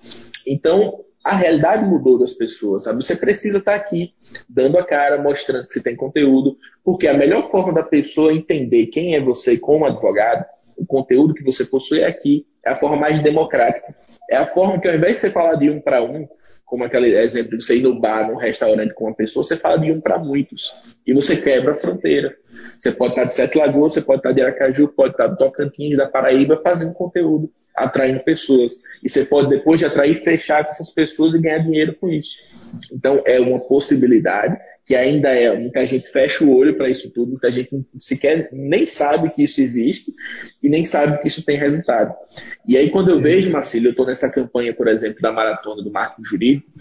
Então, a realidade mudou das pessoas, sabe? Você precisa estar aqui, dando a cara, mostrando que você tem conteúdo, porque a melhor forma da pessoa entender quem é você como advogado, o conteúdo que você possui aqui, é a forma mais democrática. É a forma que, ao invés de você falar de um para um, como aquele exemplo de você ir no bar, num restaurante com uma pessoa, você fala de um para muitos. E você quebra a fronteira. Você pode estar de Sete Lagoas, você pode estar de Aracaju, pode estar do Tocantins, da Paraíba, fazendo conteúdo, atraindo pessoas. E você pode, depois de atrair, fechar com essas pessoas e ganhar dinheiro com isso. Então, é uma possibilidade que ainda é. Muita gente fecha o olho para isso tudo, muita gente sequer nem sabe que isso existe e nem sabe que isso tem resultado. E aí, quando eu vejo, Marcelo, eu estou nessa campanha, por exemplo, da maratona do marketing jurídico,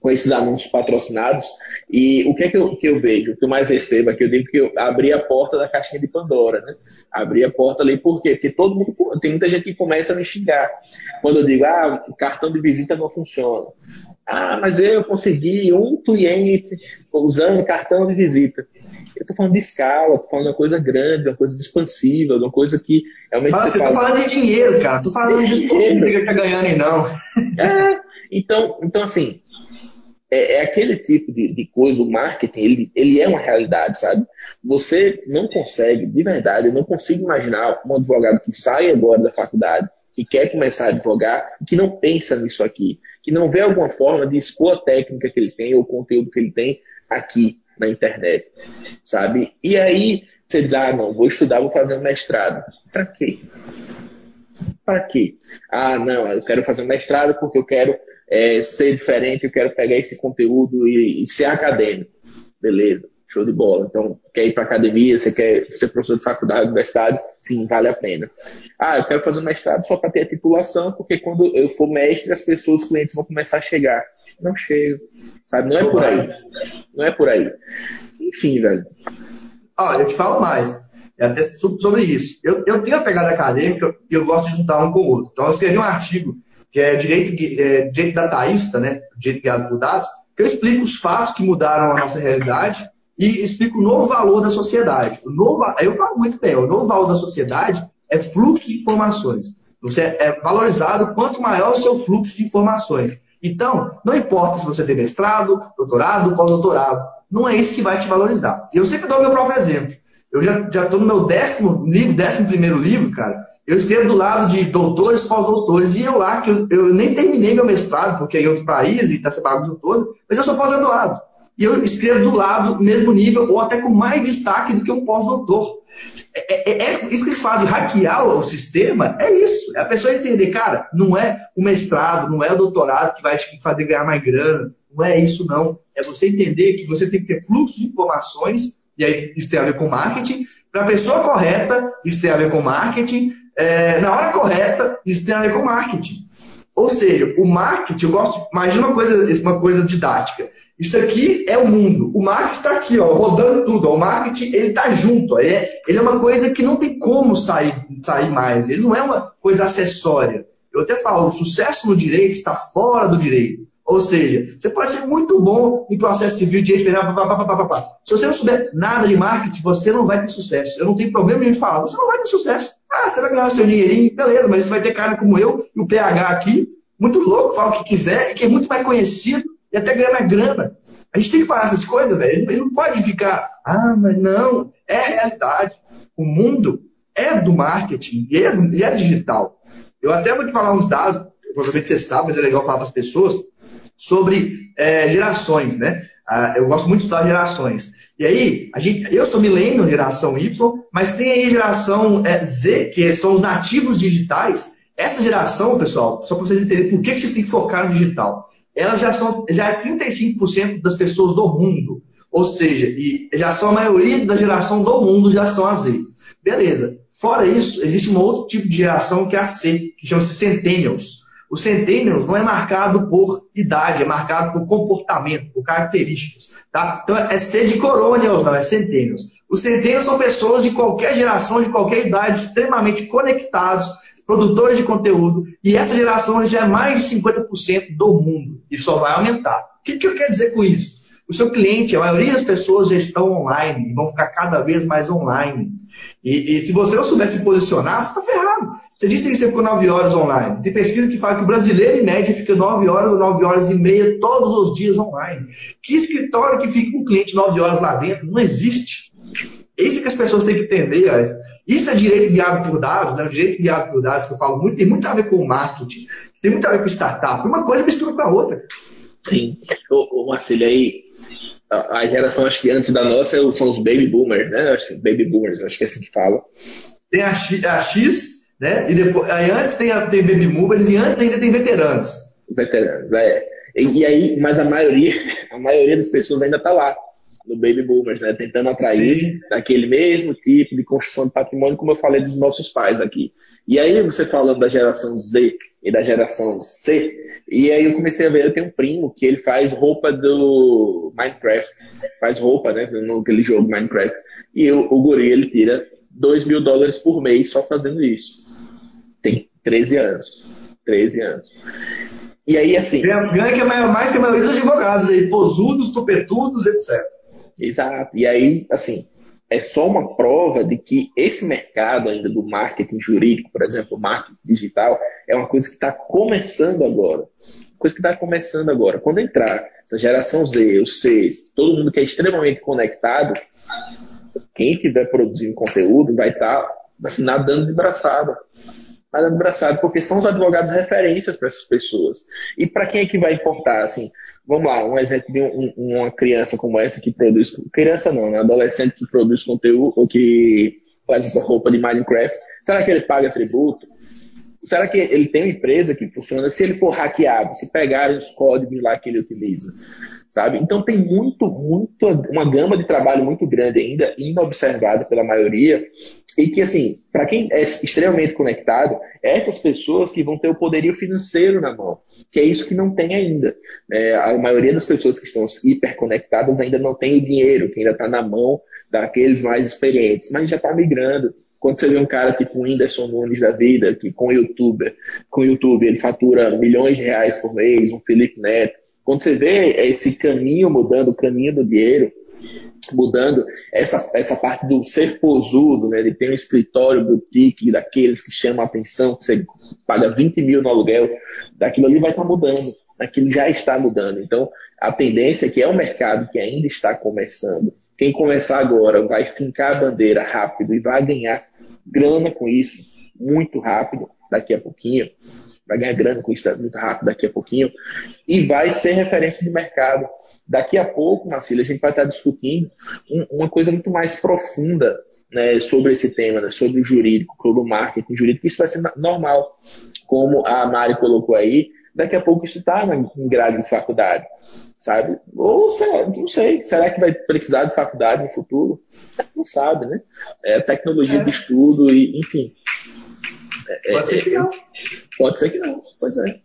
com esses anúncios patrocinados. E o que é que eu, que eu vejo? O que eu mais recebo aqui, eu digo que eu abri a porta da caixinha de Pandora, né? Abri a porta ali, por quê? Porque todo mundo, tem muita gente que começa a me xingar. Quando eu digo, ah, o cartão de visita não funciona. Ah, mas eu consegui um cliente usando cartão de visita. Eu estou falando de escala, estou falando de uma coisa grande, uma coisa expansiva, uma coisa que realmente. Mas você está falando de dinheiro, cara. Estou falando de dinheiro que está ganhando e não. É, então, então, assim, é, é, aquele tipo de, de, coisa, o marketing, ele, ele é uma realidade, sabe? Você não consegue, de verdade, eu não consigo imaginar um advogado que sai agora da faculdade e quer começar a advogar e que não pensa nisso aqui, que não vê alguma forma de expor a técnica que ele tem ou o conteúdo que ele tem aqui na internet, sabe? E aí você diz, ah, não, vou estudar, vou fazer um mestrado. Para quê? Para quê? Ah, não, eu quero fazer um mestrado porque eu quero é, ser diferente, eu quero pegar esse conteúdo e, e ser acadêmico. Beleza, show de bola. Então, quer ir para academia, você quer ser professor de faculdade, universidade, sim, vale a pena. Ah, eu quero fazer um mestrado só para ter a titulação, porque quando eu for mestre, as pessoas, os clientes vão começar a chegar. Não chego, sabe? Não é por aí. Não é por aí. Enfim, velho. Ó, eu te falo mais. É até sobre isso. Eu, eu tenho a pegada acadêmica e eu gosto de juntar um com o outro. Então, eu escrevi um artigo que é direito, é, direito dataísta, né? direito guiado por dados, que eu explico os fatos que mudaram a nossa realidade e explico o novo valor da sociedade. O novo, eu falo muito bem, o novo valor da sociedade é fluxo de informações. Você é valorizado quanto maior o seu fluxo de informações. Então, não importa se você tem mestrado, doutorado, pós-doutorado, não é isso que vai te valorizar. Eu sempre dou o meu próprio exemplo. Eu já estou no meu décimo livro, décimo primeiro livro, cara, eu escrevo do lado de doutores, pós-doutores, e eu lá, que eu, eu, nem terminei meu mestrado, porque é em outro país e está se bagunça todo, mas eu sou pós-doutorado. E eu escrevo do lado, mesmo nível, ou até com mais destaque do que um pós-doutor. É, é, é, isso que eles falam de hackear o sistema, é isso. É a pessoa entender, cara, não é o mestrado, não é o doutorado que vai te fazer ganhar mais grana, não é isso não. É você entender que você tem que ter fluxo de informações, e aí isso tem a ver com marketing, para a pessoa correta, isso tem a ver com marketing, é, na hora correta, isso tem a ver com marketing. Ou seja, o marketing, eu gosto, imagina uma coisa, uma coisa didática. Isso aqui é o mundo. O marketing está aqui, ó, rodando tudo. Ó. O marketing ele está junto. Ó. Ele, é, ele é uma coisa que não tem como sair, sair mais. Ele não é uma coisa acessória. Eu até falo, o sucesso no direito está fora do direito. Ou seja, você pode ser muito bom em processo civil, direito penal, papapá. Se você não souber nada de marketing, você não vai ter sucesso. Eu não tenho problema nenhum de falar, você não vai ter sucesso. Ah, você vai ganhar o seu dinheirinho, beleza, mas você vai ter cara como eu e o PH aqui, muito louco, fala o que quiser, e que é muito mais conhecido e até ganha grana. A gente tem que falar essas coisas, velho. Ele não pode ficar, ah, mas não, é realidade. O mundo é do marketing e é, e é digital. Eu até vou te falar uns dados, provavelmente você sabe, mas é legal falar para as pessoas sobre é, gerações, né? Ah, eu gosto muito de estudar gerações. E aí, a gente, eu sou milênio, geração Y, mas tem aí geração é, Z, que são os nativos digitais. Essa geração, pessoal, só para vocês entenderem por que, que vocês têm que focar no digital. Elas já são já é 35% das pessoas do mundo. Ou seja, e já são a maioria da geração do mundo já são a Z. Beleza. Fora isso, existe um outro tipo de geração que é a C, que chama-se Centennials. O Centennials não é marcado por idade, é marcado por comportamento, por características. Tá? Então é C de Coronials, não, é Centennials. Os Centennials são pessoas de qualquer geração, de qualquer idade, extremamente conectados, produtores de conteúdo, e essa geração já é mais de 50% do mundo, e só vai aumentar. O que, que eu quero dizer com isso? O seu cliente, a maioria das pessoas já estão online e vão ficar cada vez mais online. E, e se você não souber se posicionar, você está ferrado. Você disse que você ficou 9 horas online. Tem pesquisa que fala que o brasileiro, em média, fica 9 horas ou 9 horas e meia todos os dias online. Que escritório que fica um cliente 9 horas lá dentro? Não existe. Isso que as pessoas têm que entender. Isso é direito guiado por dados, né? o direito guiado por dados que eu falo muito, tem muito a ver com marketing, tem muito a ver com startup. Uma coisa mistura com a outra. Sim. O, o Marcelo, aí, a, a, geração, acho que antes da nossa, são os baby boomers, né? Baby boomers, acho que é assim que fala. Tem a X, a X né? E depois, aí antes tem, a, tem baby boomers e antes ainda tem veteranos. Veteranos, é. E, e aí, mas a maioria, a maioria das pessoas ainda está lá no Baby Boomers, né? Tentando atrair Sim. daquele mesmo tipo de construção de patrimônio, como eu falei dos nossos pais aqui. E aí você falando da geração Z e da geração C, e aí eu comecei a ver, eu tenho um primo que ele faz roupa do Minecraft, faz roupa, né, naquele jogo Minecraft, e o, o guri, ele tira 2 mil dólares por mês só fazendo isso. Tem 13 anos. 13 anos. E aí, assim... Ganha que é mais que a maioria dos advogados aí, posudos, topetudos, etc. Exato. E aí, assim, é só uma prova de que esse mercado ainda do marketing jurídico, por exemplo, marketing digital, é uma coisa que está começando agora. Coisa que está começando agora. Quando entrar essa geração Z, os C, todo mundo que é extremamente conectado, quem estiver produzindo conteúdo vai estar tá, assim, nadando de braçada. Nadando de braçada, porque são os advogados referências para essas pessoas. E para quem é que vai importar? Assim, vamos lá, um exemplo de um, uma criança como essa que produz, criança não, né? Adolescente que produz conteúdo ou que faz essa roupa de Minecraft, será que ele paga tributo? Será que ele tem uma empresa que funciona se ele for hackeado, se pegarem os códigos lá que ele utiliza? Sabe? Então tem muito, muito, uma gama de trabalho muito grande ainda, inobservada pela maioria, e que, assim, para quem é extremamente conectado, é essas pessoas que vão ter o poderio financeiro na mão, que é isso que não tem ainda. É, a maioria das pessoas que estão hiperconectadas ainda não tem o dinheiro, que ainda está na mão daqueles mais experientes, mas já está migrando. Quando você vê um cara tipo o Whindersson Nunes da vida, que com youtuber, com YouTube ele fatura milhões de reais por mês, um Felipe Neto, quando você vê esse caminho mudando, o caminho do dinheiro, mudando essa, essa parte do ser posudo, né? Ele tem um escritório boutique daqueles que chamam a atenção, que você paga 20 mil no aluguel, daquilo ali vai estar mudando, aquilo já está mudando. Então, a tendência é que é um mercado que ainda está começando. Quem começar agora vai fincar a bandeira rápido e vai ganhar grana com isso muito rápido, daqui a pouquinho. Vai ganhar grana com isso muito rápido daqui a pouquinho. E vai ser referência de mercado Daqui a pouco, Marcílio, a gente vai estar discutindo uma coisa muito mais profunda né, sobre esse tema, né, sobre o jurídico, sobre o marketing jurídico. Isso vai ser normal. Como a Mari colocou aí, daqui a pouco isso está em grade de faculdade, sabe? Ou não sei, será que vai precisar de faculdade no futuro? Não sabe, né? É tecnologia é. de estudo, e, enfim. É, Pode ser que não. Pode ser que não, pois é.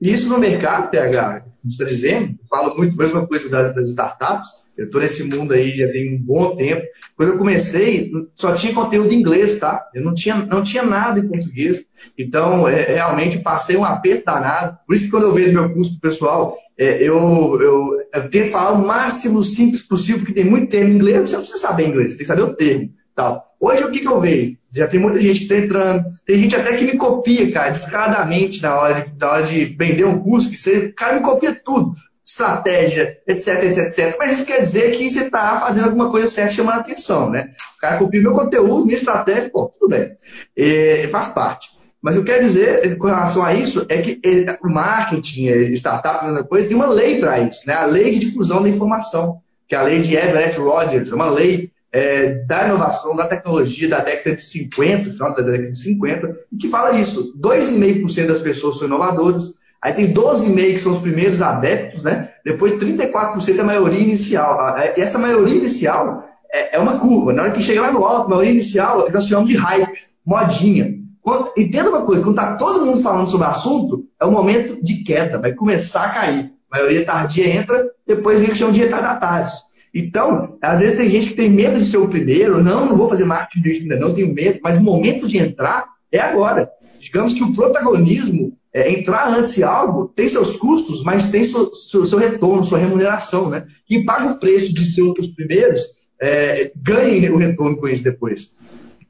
Isso no mercado, PH, por exemplo, falo muito a mesma coisa das, das startups. Eu estou nesse mundo aí já tem um bom tempo. Quando eu comecei, só tinha conteúdo em inglês, tá? Eu não tinha, não tinha nada em português. Então, é, realmente, passei um aperto danado. Por isso que quando eu vejo meu curso pessoal, é, eu, eu, eu, tento falar o máximo simples possível, porque tem muito termo em inglês. Você não precisa saber inglês, você tem que saber o termo. Tal. Hoje, o que, que eu vejo? Já tem muita gente que está entrando. Tem gente até que me copia, cara, descaradamente na hora de, na hora de vender um curso, que você, o cara me copia tudo. Estratégia, etc, etc, etc. Mas isso quer dizer que você está fazendo alguma coisa certa chamando atenção, né? O cara copia meu conteúdo, minha estratégia, pô, tudo bem. É, faz parte. Mas o que eu quero dizer com relação a isso é que o marketing, startup, mesma coisa, tem uma lei para isso, né? A lei de difusão da informação, que é a lei de Everett Rogers, é uma lei é, da inovação, da tecnologia da década de 50, final da década de 50, e que fala isso. 2,5% das pessoas são inovadoras, aí tem 12,5% que são os primeiros adeptos, né? depois 34% é a maioria inicial. E essa maioria inicial é, é, uma curva. Na hora que chega lá no alto, a maioria inicial, nós chamamos de hype, modinha. Quando, entenda uma coisa, quando está todo mundo falando sobre o assunto, é o momento de queda, vai começar a cair. A maioria tardia entra, depois vem o que chama de retardatários. Então, às vezes tem gente que tem medo de ser o primeiro, não, não vou fazer marketing ainda não, tenho medo, mas o momento de entrar é agora. Digamos que o protagonismo É, entrar antes em algo tem seus custos, mas tem seu, seu, seu, retorno, sua remuneração. Né? Quem paga o preço de ser os primeiros é, ganha o retorno com isso depois.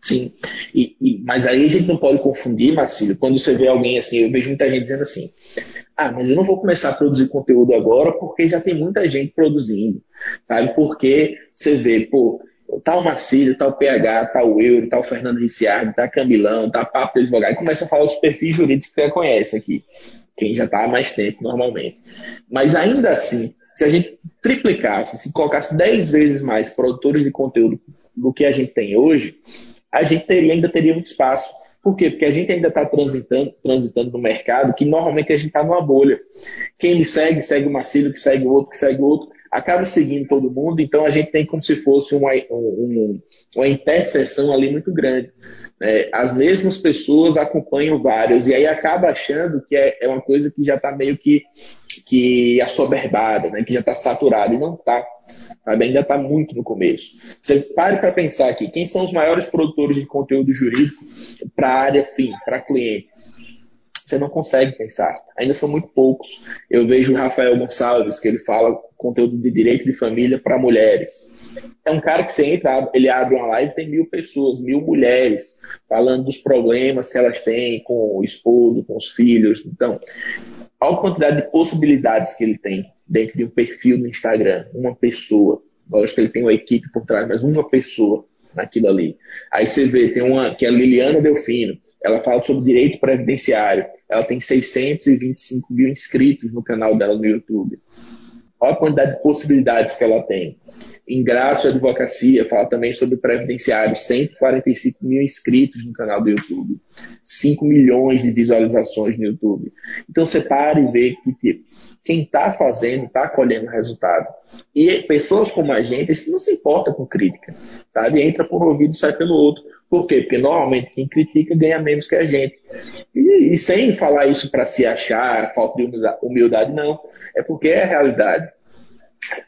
Sim, e, e, mas aí a gente não pode confundir, Marcílio, quando você vê alguém assim, eu vejo muita gente dizendo assim, ah, mas eu não vou começar a produzir conteúdo agora porque já tem muita gente produzindo, sabe? Porque você vê, pô, tal Marcílio, tal PH, tal Euro, tal Fernando Ricciardo, tal Camilão, tal Papo de Advogado, e começa a falar os perfis jurídicos que você conhece aqui, quem já está há mais tempo normalmente. Mas ainda assim, se a gente triplicasse, se colocasse 10 vezes mais produtores de conteúdo do que a gente tem hoje, a gente teria, ainda teria muito espaço. Por quê? Porque a gente ainda está transitando, transitando no mercado que normalmente a gente está numa bolha. Quem me segue, segue o Marcílio, que segue o outro, que segue o outro, acaba seguindo todo mundo, então a gente tem como se fosse uma, um, uma interseção ali muito grande. É, as mesmas pessoas acompanham vários, e aí acaba achando que é, é uma coisa que já está meio que, que assoberbada, né? que já está saturada, e não está sabe? Ainda está muito no começo. Você pare para pensar aqui, quem são os maiores produtores de conteúdo jurídico para a área fim, para cliente? Você não consegue pensar. Ainda são muito poucos. Eu vejo o Rafael Gonçalves, que ele fala conteúdo de direito de família para mulheres. É um cara que você entra, ele abre uma live tem mil pessoas, mil mulheres, falando dos problemas que elas têm com o esposo, com os filhos. Então, olha a quantidade de possibilidades que ele tem dentro de um perfil no Instagram, uma pessoa. Lógico que ele tem uma equipe por trás, mas uma pessoa naquilo ali. Aí você vê, tem uma que é a Liliana Delfino, ela fala sobre direito previdenciário. Ela tem 625 mil inscritos no canal dela no YouTube. Olha a quantidade de possibilidades que ela tem. Ingraço Advocacia fala também sobre previdenciário, 145 mil inscritos no canal do YouTube, 5 milhões de visualizações no YouTube. Então você para e vê que tipo, quem está fazendo está colhendo resultado. E pessoas como a gente, não se importa com crítica, sabe? Entra por um ouvido e sai pelo outro. Por quê? Porque normalmente quem critica ganha menos que a gente. E, e sem falar isso para se achar, falta de humildade, não. É porque é a realidade.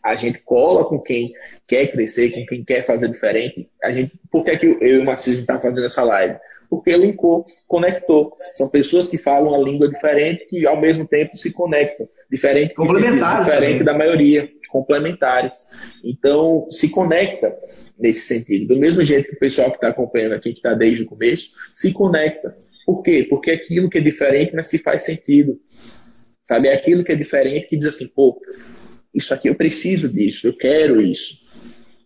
A gente cola com quem quer crescer, com quem quer fazer diferente. A gente, por que, é que eu e o Marcelo está fazendo essa live? Porque linkou, conectou. São pessoas que falam a língua diferente que ao mesmo tempo se conectam. Diferente, diferente da maioria, complementares. Então, se conecta nesse sentido. Do mesmo jeito que o pessoal que está acompanhando aqui, que está desde o começo, se conecta. Por quê? Porque é aquilo que é diferente, mas que faz sentido. Sabe? É aquilo que é diferente que diz assim, pô, isso aqui eu preciso disso, eu quero isso.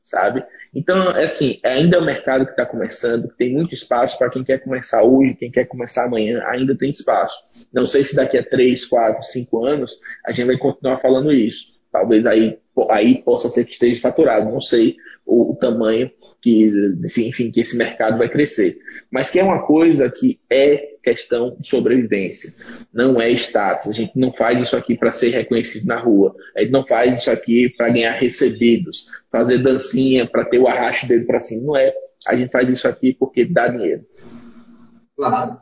Sabe? Então, é assim, ainda é um mercado que está começando, tem muito espaço para quem quer começar hoje, quem quer começar amanhã, ainda tem espaço. Não sei se daqui a 3, 4, 5 anos a gente vai continuar falando isso. Talvez aí, aí possa ser que esteja saturado, não sei o, o tamanho que, enfim, que esse mercado vai crescer. Mas que é uma coisa que é questão de sobrevivência, não é status. A gente não faz isso aqui para ser reconhecido na rua, a gente não faz isso aqui para ganhar recebidos, fazer dancinha para ter o arrasto dele para cima. Não é. A gente faz isso aqui porque dá dinheiro. Claro.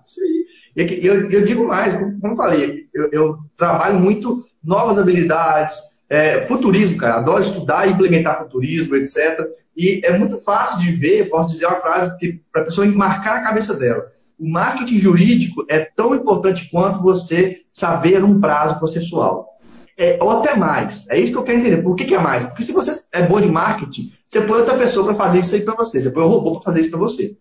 Eu, eu digo mais, como eu falei, eu, eu trabalho muito novas habilidades, é, futurismo, cara. Adoro estudar e implementar futurismo, etc. E é muito fácil de ver, posso dizer uma frase para a pessoa marcar na cabeça dela. O marketing jurídico é tão importante quanto você saber um prazo processual é, ou até mais. É isso que eu quero entender. Por que, que é mais? Porque se você é bom de marketing, você põe outra pessoa para fazer isso aí para você. Você põe um robô para fazer isso para você.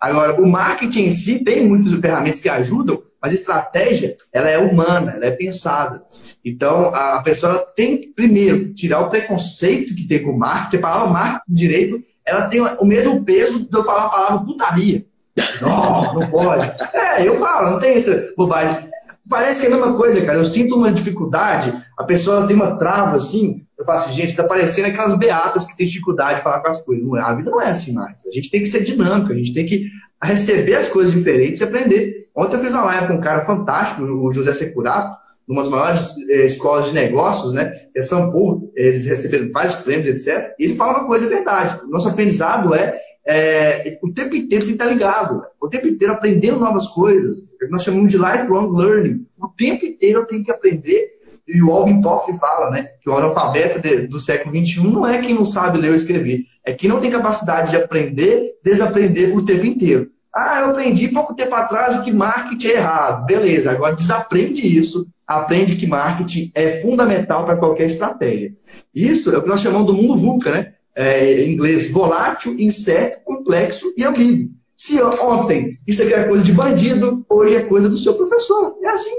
Agora, o marketing em si tem muitas ferramentas que ajudam, mas a estratégia ela é humana, ela é pensada. Então, a pessoa tem, primeiro, tirar o preconceito que tem com o marketing. A palavra marketing direito, ela tem o mesmo peso de eu falar a palavra putaria. Não, não pode. É, eu falo, não tem essa bobagem. Parece que é a mesma coisa, cara. Eu sinto uma dificuldade, a pessoa tem uma trava assim. Eu falo assim, gente, tá parecendo aquelas beatas que tem dificuldade de falar com as coisas. Não é, a vida não é assim mais. A gente tem que ser dinâmico, a gente tem que receber as coisas diferentes e aprender. Ontem eu fiz uma live com um cara fantástico, o José Securato, numa das maiores eh, escolas de negócios, né? Que é São Paulo, eles receberam vários prêmios, etc. E ele fala uma coisa verdade. O nosso aprendizado é é, o tempo inteiro tem que estar ligado, o tempo inteiro aprendendo novas coisas. Nós chamamos de lifelong learning. O tempo inteiro eu tenho que aprender. E o Alvin Toffler fala né, que o analfabeto de, do século XXI não é quem não sabe ler ou escrever, é quem não tem capacidade de aprender, desaprender o tempo inteiro. Ah, eu aprendi pouco tempo atrás que marketing é errado. Beleza, agora desaprende isso, aprende que marketing é fundamental para qualquer estratégia. Isso é o que nós chamamos do mundo VUCA, né? É, inglês, volátil, incerto, complexo e ambíguo. Se ontem isso aqui é coisa de bandido, hoje é coisa do seu professor. É assim.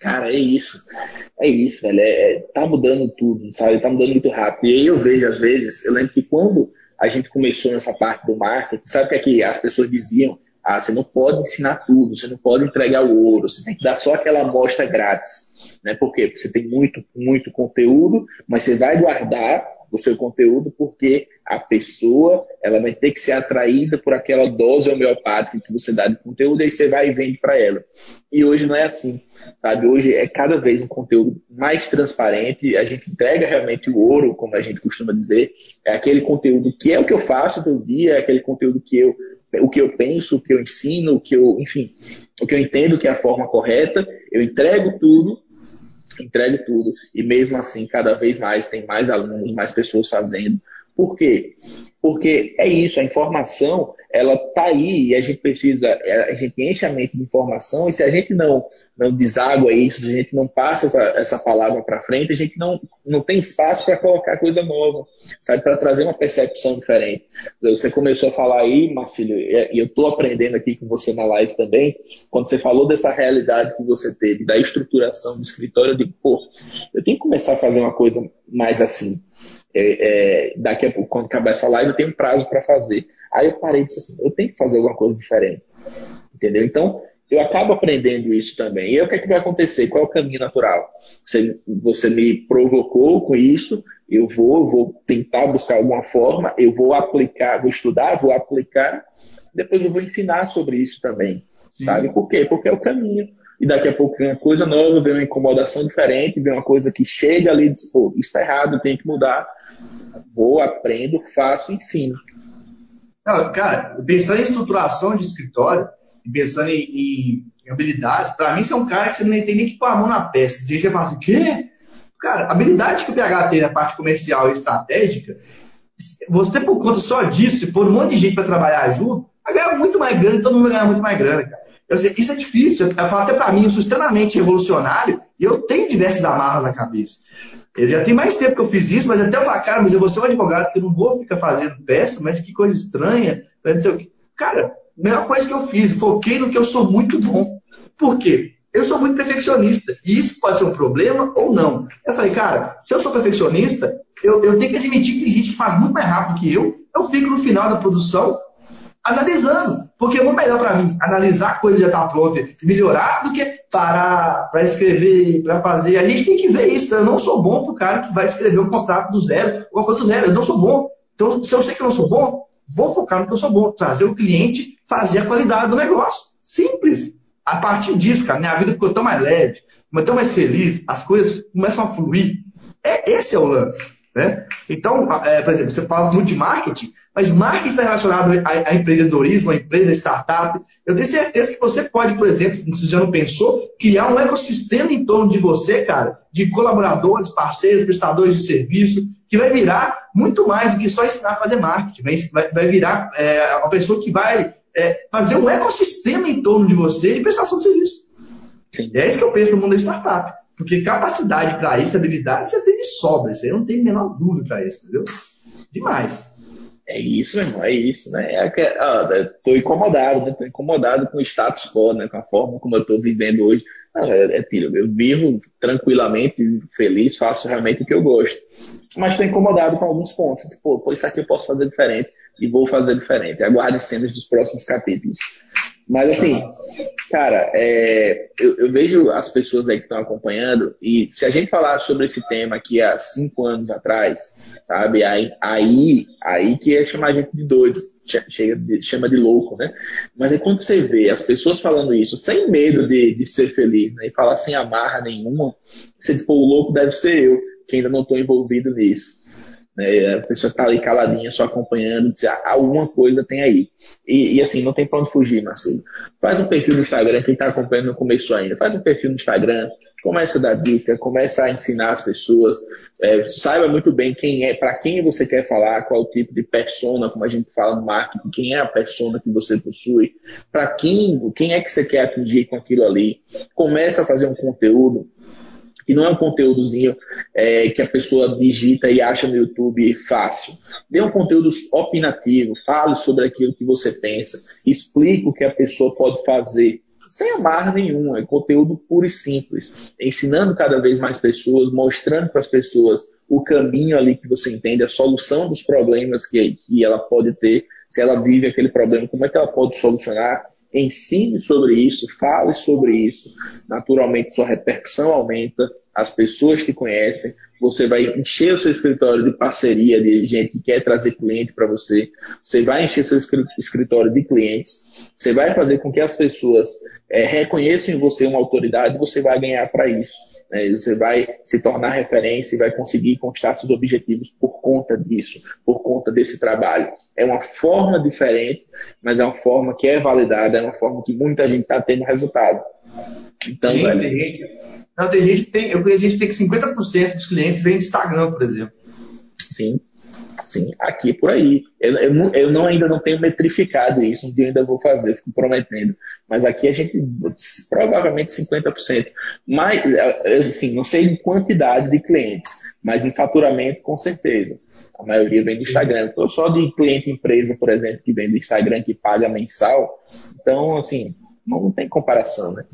Cara, é isso. É isso, velho. É, é, tá mudando tudo, sabe? Tá mudando muito rápido. E aí eu vejo, às vezes, eu lembro que quando a gente começou nessa parte do marketing, sabe o que, é que as pessoas diziam? Ah, você não pode ensinar tudo, você não pode entregar o ouro, você tem que dar só aquela amostra grátis. Né? Por quê? Porque você tem muito, muito conteúdo, mas você vai guardar o seu conteúdo, porque a pessoa ela vai ter que ser atraída por aquela dose homeopática que você dá de conteúdo, e aí você vai e vende para ela. E hoje não é assim, sabe? Hoje é cada vez um conteúdo mais transparente, a gente entrega realmente o ouro, como a gente costuma dizer, é aquele conteúdo que é o que eu faço todo dia, é aquele conteúdo que eu o que eu penso, o que eu ensino, o que eu, enfim, o que eu entendo que é a forma correta, eu entrego tudo entregue tudo. E mesmo assim, cada vez mais tem mais alunos, mais pessoas fazendo. Por quê? Porque é isso, a informação, ela tá aí e a gente precisa, a gente enche a mente de informação e se a gente não não deságua isso, se a gente não passa essa, palavra para frente, a gente não, não tem espaço para colocar coisa nova, sabe? Para trazer uma percepção diferente. Você começou a falar aí, Marcílio, e eu estou aprendendo aqui com você na live também, quando você falou dessa realidade que você teve, da estruturação do escritório, eu digo, pô, eu tenho que começar a fazer uma coisa mais assim. É, é, daqui a pouco, quando acabar essa live, eu tenho um prazo para fazer. Aí eu parei e disse assim, eu tenho que fazer alguma coisa diferente. Entendeu? Então, eu acabo aprendendo isso também. E aí o que, é que vai acontecer? Qual é o caminho natural? Você, você me provocou com isso, eu vou, vou tentar buscar alguma forma, eu vou aplicar, vou estudar, vou aplicar, depois eu vou ensinar sobre isso também. Sim. Sabe por quê? Porque é o caminho. E daqui a pouco vem uma coisa nova, vem uma incomodação diferente, vem uma coisa que chega ali e diz, pô, isso está errado, tem que mudar. Vou, aprendo, faço, ensino. Não, cara, pensando em estruturação de escritório, pensando em, em, em habilidades, para mim você é um cara que você não tem nem que pôr a mão na peça. Você já fala assim, quê? Cara, a habilidade que o PH tem na parte comercial e estratégica, você por conta só disso, de pôr um monte de gente para trabalhar junto, vai ganhar muito mais grana e todo mundo vai ganhar muito mais grana, cara. Eu sei, isso é difícil. Eu falo até para mim, eu sou extremamente revolucionário e eu tenho diversas amarras na cabeça. Eu já tem mais tempo que eu fiz isso, mas até eu falo, cara, mas eu vou ser um advogado que eu não vou ficar fazendo peça, mas que coisa estranha. Cara, melhor coisa que eu fiz, foquei no que eu sou muito bom. Por quê? Eu sou muito perfeccionista. E isso pode ser um problema ou não. Eu falei, cara, se eu sou perfeccionista, eu, eu tenho que admitir que tem gente que faz muito mais rápido que eu. Eu fico no final da produção analisando. Porque é muito melhor para mim analisar a coisa já está pronta e melhorar do que parar para escrever, para fazer. A gente tem que ver isso. Eu não sou bom para o cara que vai escrever um contrato do zero, uma coisa do zero. Eu não sou bom. Então, se eu sei que eu não sou bom, vou focar no que eu sou bom, trazer o cliente, fazer a qualidade do negócio. Simples. A partir disso, cara, minha vida ficou tão mais leve, tão mais feliz, as coisas começam a fluir. É, esse é o lance. Né? Então, é, por exemplo, você fala muito de marketing, mas marketing está relacionado a, a, empreendedorismo, a empresa, a startup. Eu tenho certeza que você pode, por exemplo, se você já não pensou, criar um ecossistema em torno de você, cara, de colaboradores, parceiros, prestadores de serviço, que vai virar muito mais do que só ensinar a fazer marketing. Vai, vai virar é, uma pessoa que vai é, fazer um ecossistema em torno de você de prestação de serviço. Sim. É isso que eu penso no mundo da startup. Porque capacidade para isso, habilidade, você tem de sobra. Você não tem a menor dúvida para isso, entendeu? Demais. É isso, meu irmão, é isso, né? É que, tô incomodado, né? Tô incomodado com o status quo, né? Com a forma como eu tô vivendo hoje. Não, é, é tiro, eu vivo tranquilamente, feliz, faço realmente o que eu gosto. Mas tô incomodado com alguns pontos. Pô, pô, isso aqui eu posso fazer diferente e vou fazer diferente. Aguarde cenas dos próximos capítulos. Mas assim, cara, é, eu, eu, vejo as pessoas aí que estão acompanhando, e se a gente falar sobre esse tema aqui há cinco anos atrás, sabe, aí, aí, aí que é chamar a gente de doido, chega de, chama de louco, né? Mas aí quando você vê as pessoas falando isso sem medo de, de ser feliz, né, e falar sem amarra nenhuma, você diz, pô, o louco deve ser eu, que ainda não estou envolvido nisso. Né? A pessoa está ali caladinha, só acompanhando, diz, ah, alguma coisa tem aí. E, e, assim, não tem pra onde fugir, Marcelo. Faz um perfil no Instagram, quem está acompanhando não começou ainda. Faz um perfil no Instagram, Começa a dar dica, começa a ensinar as pessoas, é, saiba muito bem quem é, para quem você quer falar, qual o tipo de persona, como a gente fala no marketing, quem é a persona que você possui, para quem, quem é que você quer atingir com aquilo ali. Começa a fazer um conteúdo que não é um conteúdozinho é, que a pessoa digita e acha no YouTube fácil. Dê um conteúdo opinativo, fale sobre aquilo que você pensa, explique o que a pessoa pode fazer sem amarra nenhuma, é conteúdo puro e simples, ensinando cada vez mais pessoas, mostrando para as pessoas o caminho ali que você entende, a solução dos problemas que, que ela pode ter, se ela vive aquele problema, como é que ela pode solucionar. Ensine sobre isso, fale sobre isso. Naturalmente, sua repercussão aumenta, as pessoas te conhecem, você vai encher o seu escritório de parceria, de gente que quer trazer cliente para você, você vai encher seu escritório de clientes, você vai fazer com que as pessoas é, reconheçam em você uma autoridade, você vai ganhar para isso. Né? Você vai se tornar referência e vai conseguir conquistar seus objetivos por conta disso, por conta desse trabalho. É uma forma diferente, mas é uma forma que é validada, é uma forma que muita gente está tendo resultado. Então, Sim, tem gente, não, tem gente que tem, eu conheço gente que tem que 50% dos clientes vêm de Instagram, por exemplo. Sim, sim, aqui por aí. Eu, eu, eu não, ainda não tenho metrificado isso, um dia eu ainda vou fazer, fico prometendo. Mas aqui a gente, provavelmente 50%. Mas, assim, não sei em quantidade de clientes, mas em faturamento, com certeza. A maioria vem do Instagram. Estou só de cliente empresa, por exemplo, que vem do Instagram, que paga mensal. Então, assim, não tem comparação, né?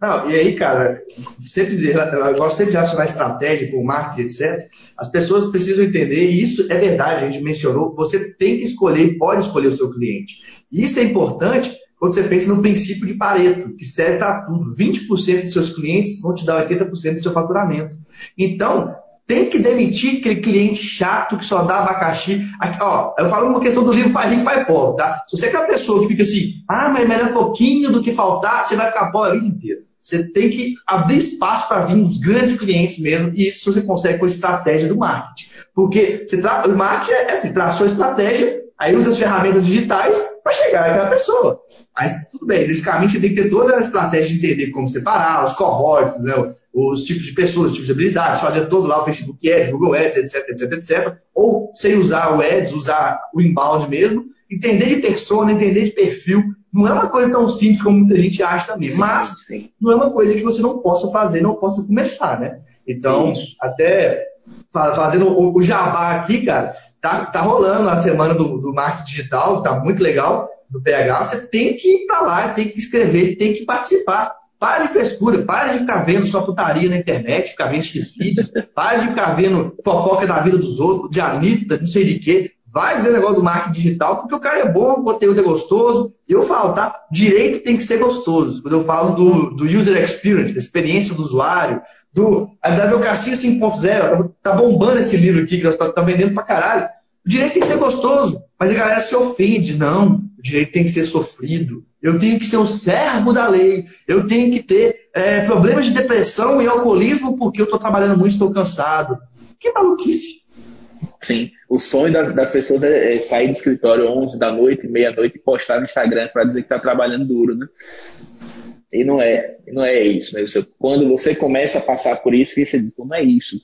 Não, e aí, cara, sempre, eu gosto sempre de relacionar estratégia com marketing, etc. As pessoas precisam entender, e isso é verdade, a gente mencionou, você tem que escolher, pode escolher o seu cliente. E isso é importante quando você pensa no princípio de Pareto, que serve para tudo. 20% dos seus clientes vão te dar 80% do seu faturamento. Então, tem que demitir aquele cliente chato que só dá abacaxi. Aqui, ó, eu falo uma questão do livro Pai Rico, Pai Pobre, tá? Se você é aquela pessoa que fica assim, ah, mas é melhor pouquinho do que faltar, você vai ficar pobre a vida inteira. Você tem que abrir espaço para vir os grandes clientes mesmo, e isso você consegue com a estratégia do marketing. Porque você tra... o marketing é assim, traçou a estratégia, aí usa as ferramentas digitais para chegar àquela pessoa. Mas tudo bem, nesse caminho você tem que ter toda a estratégia de entender como separar, os cohorts, né, os tipos de pessoas, os tipos de habilidades, fazer todo lá o Facebook Ads, Google Ads, etc, etc, etc. Ou sem usar o Ads, usar o inbound mesmo. Entender de persona, entender de perfil. Não é uma coisa tão simples como muita gente acha também. Sim, mas sim. não é uma coisa que você não possa fazer, não possa começar, né? Então, sim. até fazendo o jabá aqui, cara, tá, tá rolando a semana do, do marketing digital, tá muito legal, do PH. Você tem que ir para lá, tem que escrever, tem que participar. Para de frescura, para de ficar vendo sua putaria na internet, ficar vendo X-Vídeos, para de ficar vendo fofoca da vida dos outros, de Anitta, não sei de quê. Vai ver o negócio do marketing digital, porque o cara é bom, o conteúdo é gostoso. Eu falo, tá? Direito tem que ser gostoso. Quando eu falo do, do user experience, da experiência do usuário, do, da advocacia 5.0, tá bombando esse livro aqui que nós estamos tá, tá vendendo pra caralho. O direito tem que ser gostoso, mas a galera se ofende. Não, o direito tem que ser sofrido. Eu tenho que ser o servo da lei. Eu tenho que ter é, problemas de depressão e alcoolismo porque eu estou trabalhando muito e estou cansado. Que maluquice. Sim, o sonho das, das pessoas é, é, sair do escritório 11 da noite, meia-noite e postar no Instagram para dizer que está trabalhando duro, né? E não é, não é isso. Né? Você, quando você começa a passar por isso, você diz, não é isso.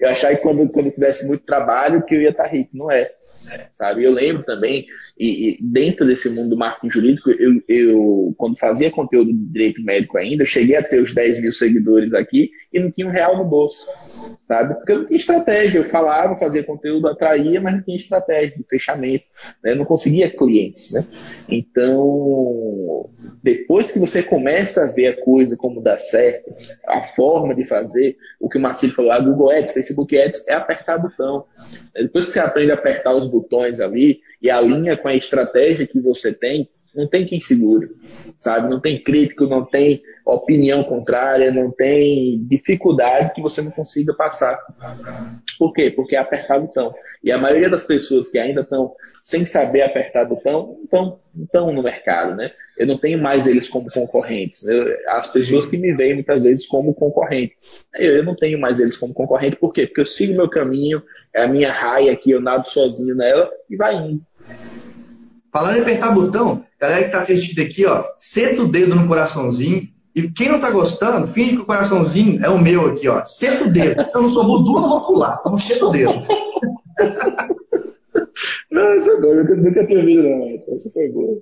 Eu achava que quando, quando eu tivesse muito trabalho que eu ia estar rico. Não é. Sabe? Eu lembro também, e, dentro desse mundo do marketing jurídico, eu, eu, quando fazia conteúdo de direito médico ainda, eu cheguei a ter os 10 mil seguidores aqui e não tinha um real no bolso sabe? Porque eu não tinha estratégia. Eu falava, fazia conteúdo, atraía, mas não tinha estratégia de fechamento. Né? Eu não conseguia clientes, né? Então, depois que você começa a ver a coisa como dá certo, a forma de fazer, o que o Marcelo falou, a Google Ads, Facebook Ads, é apertar botão. Depois que você aprende a apertar os botões ali e alinha com a estratégia que você tem, não tem quem segure, sabe? Não tem crítico, não tem opinião contrária, não tem dificuldade que você não consiga passar. Por quê? Porque é apertar botão. E a maioria das pessoas que ainda estão sem saber apertar botão, não estão no mercado, né? Eu não tenho mais eles como concorrentes. Eu, as pessoas que me veem muitas vezes como concorrente. Eu, eu não tenho mais eles como concorrente. Por quê? Porque eu sigo meu caminho, é a minha raia aqui, eu nado sozinho nela e vai indo. Falando em apertar botão, galera que está assistindo aqui, ó, senta o dedo no coraçãozinho, E quem não tá gostando, finge que o coraçãozinho é o meu aqui, ó. Senta o dedo. Eu não sou voodoo, não vou pular. Então senta o dedo. não, é. Eu nunca tinha ouvido, não. Essa, essa foi boa.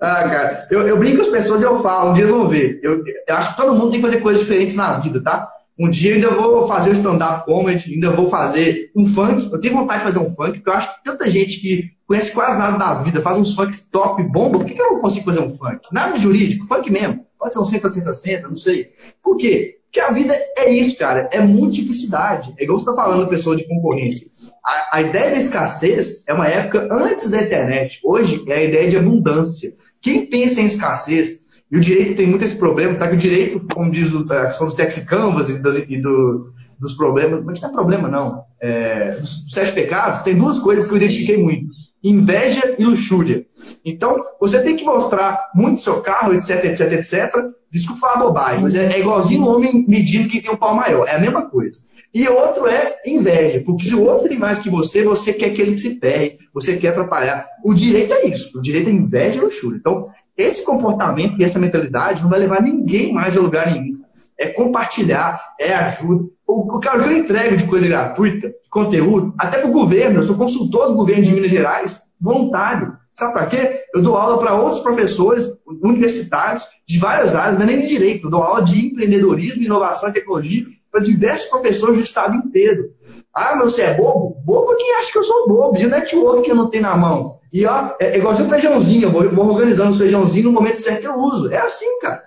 Ah, cara, eu, eu brinco com as pessoas e eu falo, um dia vão ver. Eu, eu acho que todo mundo tem que fazer coisas diferentes na vida, tá? Um dia ainda vou fazer o stand-up comedy, ainda vou fazer um funk. Eu tenho vontade de fazer um funk, porque eu acho que tanta gente que conhece quase nada da vida faz uns funk top, bomba. Por que, que eu não consigo fazer um funk? Nada jurídico, funk mesmo. Pode ser um senta, senta, senta, não sei. Por quê? Porque a vida é isso, cara. É multiplicidade. É igual você está falando, pessoa de concorrência. A, a ideia da escassez é uma época antes da internet. Hoje é a ideia de abundância. Quem pensa em escassez e o direito tem muito esse problema, tá? Que o direito, como diz a questão dos taxi canvas e, das, e do, dos problemas, mas não é problema não, é, dos sete pecados, tem duas coisas que eu identifiquei muito: inveja e luxúria. Então, você tem que mostrar muito seu carro, etc, etc, etc. Desculpa falar bobagem, mas é, é igualzinho o homem medindo quem tem um pau maior. É a mesma coisa. E outro é inveja, porque se o outro tem mais que você, você quer que ele se ferre, você quer atrapalhar. O direito é isso. O direito é inveja e luxúria. Então, esse comportamento e essa mentalidade não vai levar ninguém mais a lugar nenhum. É compartilhar, é ajuda. O, cara que eu entrego de coisa gratuita, de conteúdo, até para o governo, eu sou consultor do governo de Minas Gerais, voluntário. Sabe para quê? Eu dou aula para outros professores universitários de várias áreas, não é nem de direito, eu dou aula de empreendedorismo, inovação e tecnologia para diversos professores do estado inteiro. Ah, mas você é bobo? Bobo quem acha que eu sou bobo. E o network que eu não tenho na mão. E ó, é, é igualzinho o feijãozinho. Eu vou, vou organizando o feijãozinho no momento certo que eu uso. É assim, cara.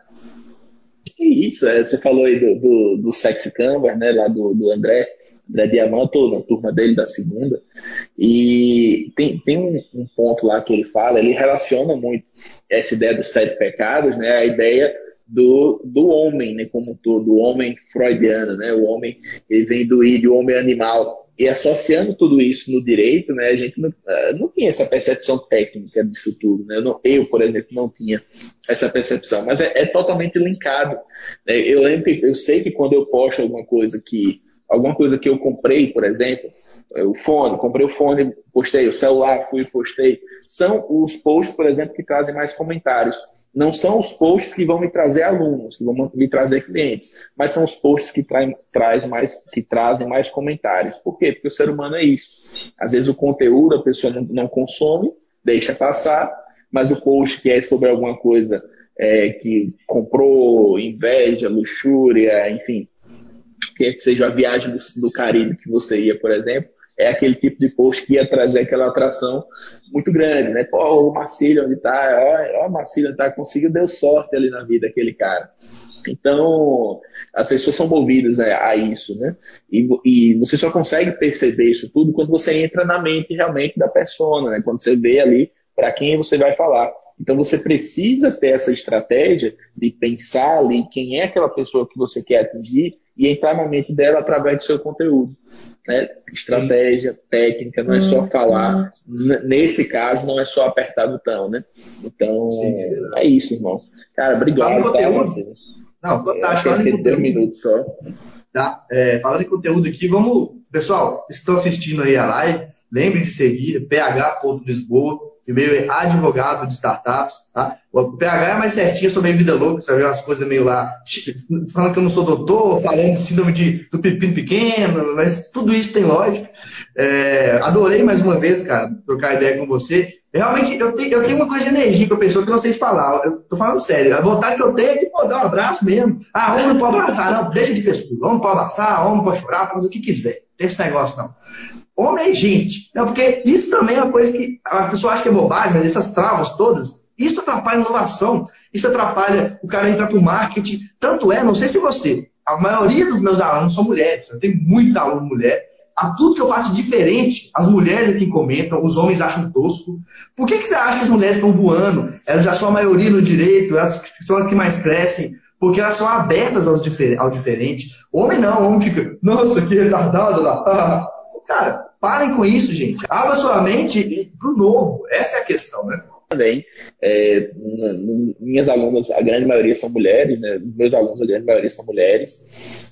Isso, é, você falou aí do, do, do Sexy Canvas, né, lá do, do André, André Diamanto, na turma dele da segunda. E tem, tem um, um ponto lá que ele fala, ele relaciona muito essa ideia dos sete pecados, né, a ideia do, do homem, né, como todo, do homem freudiano, né, o homem, ele vem do o homem animal, e associando tudo isso no direito, né, a gente não, eh, não tinha essa percepção técnica disso tudo, né, eu, não, eu, por exemplo, não tinha essa percepção, mas é, é totalmente linkado, né, eu lembro que, eu sei que quando eu posto alguma coisa que, alguma coisa que eu comprei, por exemplo, o fone, comprei o fone, postei, o celular, fui postei, são os posts, por exemplo, que trazem mais comentários, não são os posts que vão me trazer alunos, que vão me trazer clientes, mas são os posts que, traem, traz mais, que trazem mais comentários. Por quê? Porque o ser humano é isso. Às vezes o conteúdo a pessoa não, não consome, deixa passar, mas o post que é sobre alguma coisa é, que comprou, inveja, luxúria, enfim, que seja a viagem do, do Caribe que você ia, por exemplo, é aquele tipo de post que ia trazer aquela atração muito grande, né? Pô, o Marcílio onde tá, ó, o Marcílio tá, conseguiu, deu sorte ali na vida aquele cara. Então, as pessoas são movidas a, a isso, né? E, e, você só consegue perceber isso tudo quando você entra na mente realmente da persona, né? Quando você vê ali para quem você vai falar. Então, você precisa ter essa estratégia de pensar ali quem é aquela pessoa que você quer atingir e entrar na mente dela através do seu conteúdo né? Estratégia, técnica, não é só uhum. falar. Nesse caso, não é só apertar botão, né? Então, Sim. é isso, irmão. Cara, obrigado, tá? Você. Não, fantástico. Acho que deu um minuto só. Tá? É, falando em conteúdo aqui, vamos. Pessoal, que estão assistindo aí a live, lembre de seguir ph.lisboa e-mail é advogado de startups, tá? O PH é mais certinho, sou meio vida louca, sabe? Umas coisas meio lá, falando que eu não sou doutor, falando de síndrome de, do pepino pequeno, mas tudo isso tem lógica. É, adorei mais uma vez, cara, trocar ideia com você. Realmente, eu tenho, eu tenho uma coisa de energia com a pessoa que eu não sei falar. Eu tô falando sério. A vontade que eu tenho é de pô, dar um abraço mesmo. Ah, homem não pode abraçar, não. Deixa de frescura. Homem pode abraçar, homem pode chorar, pode o que quiser. Tem esse negócio, não. Homem é gente. Não, porque isso também é uma coisa que a pessoa acha que é bobagem, mas essas travas todas, isso atrapalha a inovação, isso atrapalha o cara entrar para o marketing. Tanto é, não sei se você, a maioria dos meus alunos são mulheres, eu tenho muita aluno mulher. A tudo que eu faço diferente, as mulheres aqui comentam, os homens acham tosco. Por que, que você acha que as mulheres estão voando? Elas já são a maioria no direito, elas são as que mais crescem, porque elas são abertas ao diferente. Homem não, homem fica, nossa, que retardado lá. Cara, Parem com isso, gente. Abra sua mente para o novo. Essa é a questão, né? Também, é, minhas alunas, a grande maioria são mulheres, né? Meus alunos, a grande maioria são mulheres.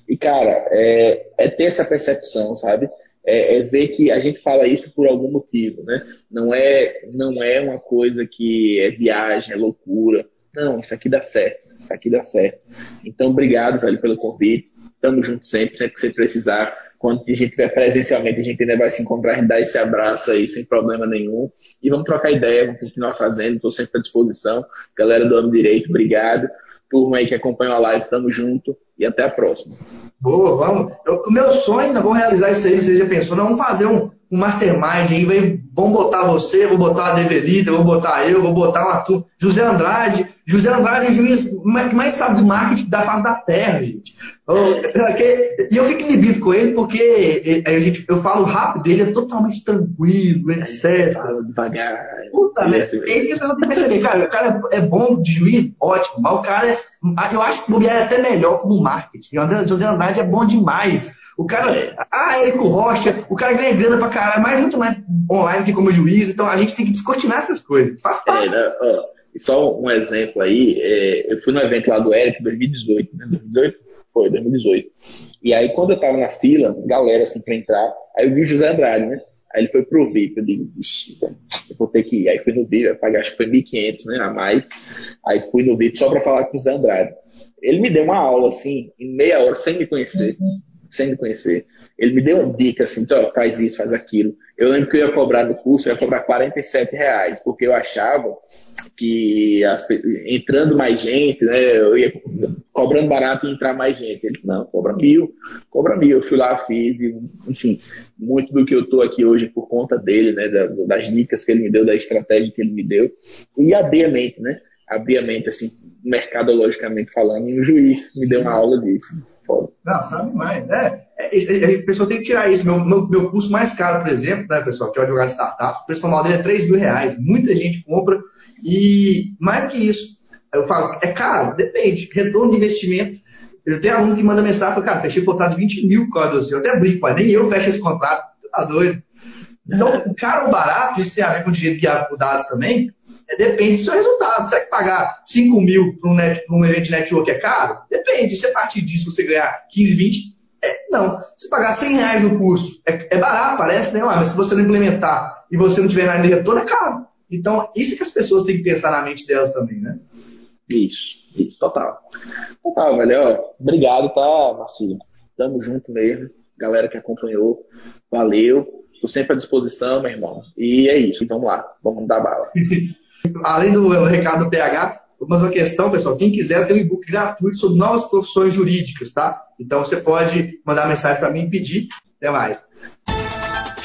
E, cara, é, é ter essa percepção, sabe? É, é, ver que a gente fala isso por algum motivo, né? Não é, não é uma coisa que é viagem, é loucura. não, isso aqui dá certo, isso aqui dá certo. Então, obrigado, velho, pelo convite. Tamo junto sempre, sempre que você precisar. Quando a gente estiver presencialmente, a gente ainda vai se encontrar e dar esse abraço aí sem problema nenhum. E vamos trocar ideia, vamos continuar fazendo, estou sempre à disposição. Galera do Amo Direito, obrigado. Turma aí que acompanha a live, tamo junto e até a próxima. Boa, vamos. Eu, o meu sonho, nós vamos realizar isso aí, você já pensou, nós vamos fazer um, um mastermind aí, vai, vamos botar você, vou botar a Develita, vou botar eu, vou botar uma turma. José Andrade, José Andrade é o juiz mais, mais sabe de marketing da face da terra, gente. E eu fico inibido com ele porque a gente, eu falo rápido, ele é totalmente tranquilo, etc. Fala devagar. Puta, né? Ele que eu tenho que perceber, cara, o cara é bom de juiz, ótimo, mas o cara é, eu acho que o é até melhor como marketing. O José Andrade é bom demais. O cara, ah, Érico Rocha, o cara ganha grana pra caralho, mas muito mais online que como juiz, então a gente tem que descortinar essas coisas. Faz parte. É, ó, só um exemplo aí, é, eu fui no evento lá do Érico 2018, né? 2018? Foi, 2018. E aí, quando eu tava na fila, galera assim pra entrar, aí eu vi o José Andrade, né? Aí ele foi pro VIP, eu digo, eu vou ter que ir. Aí fui no VIP, paguei, acho que foi 1.500, né, a mais. Aí fui no VIP só pra falar com o José Andrade. Ele me deu uma aula, assim, em meia hora, sem me conhecer. Uhum. Sem me conhecer. Ele me deu uma dica, assim, ó, faz isso, faz aquilo. Eu lembro que eu ia cobrar no curso, eu ia cobrar 47 reais, porque eu achava que as, entrando mais gente, né, eu ia cobrando barato e entrar mais gente. Ele não, cobra mil, cobra mil. Eu fui lá, fiz, e, enfim, muito do que eu estou aqui hoje por conta dele, né, das dicas que ele me deu, da estratégia que ele me deu, e abrir a mente, né, abrir a mente, assim, mercadologicamente falando, e o juiz me deu uma aula disso. Foda. Não, sabe mais, é. é a pessoa tem que tirar isso. Meu, meu, meu curso mais caro, por exemplo, né, pessoal, que é o advogado de startup, o preço normal dele é 3 mil reais. Muita gente compra e mais do que isso, eu falo, é caro? Depende. Retorno de investimento. Eu tenho aluno que manda mensagem, fala, cara, fechei contrato de 20 mil com a você. Eu até brinco, nem eu fecho esse contrato, tá doido. Então, caro ou barato, isso tem a ver com o direito guiado por dados também, depende do seu resultado. Você que pagar 5 mil para um, net, um evento network é caro? Depende. Se a partir disso você ganhar 15, 20, é, não. Se pagar 100 reais no curso, é, é barato, parece, né? Mas se você não implementar e você não tiver nada de retorno, é caro. Então, isso que as pessoas têm que pensar na mente delas também, né? Isso, isso, total. Total, velho. Ó, obrigado, tá, Marcelo? Tamo junto mesmo. Galera que acompanhou, valeu. Tô sempre à disposição, meu irmão. E é isso. Vamos lá, vamos dar bala. Além do recado do PH, mais uma questão, pessoal. Quem quiser tem um e-book gratuito sobre novas profissões jurídicas, tá? Então você pode mandar mensagem para mim e pedir. Até mais.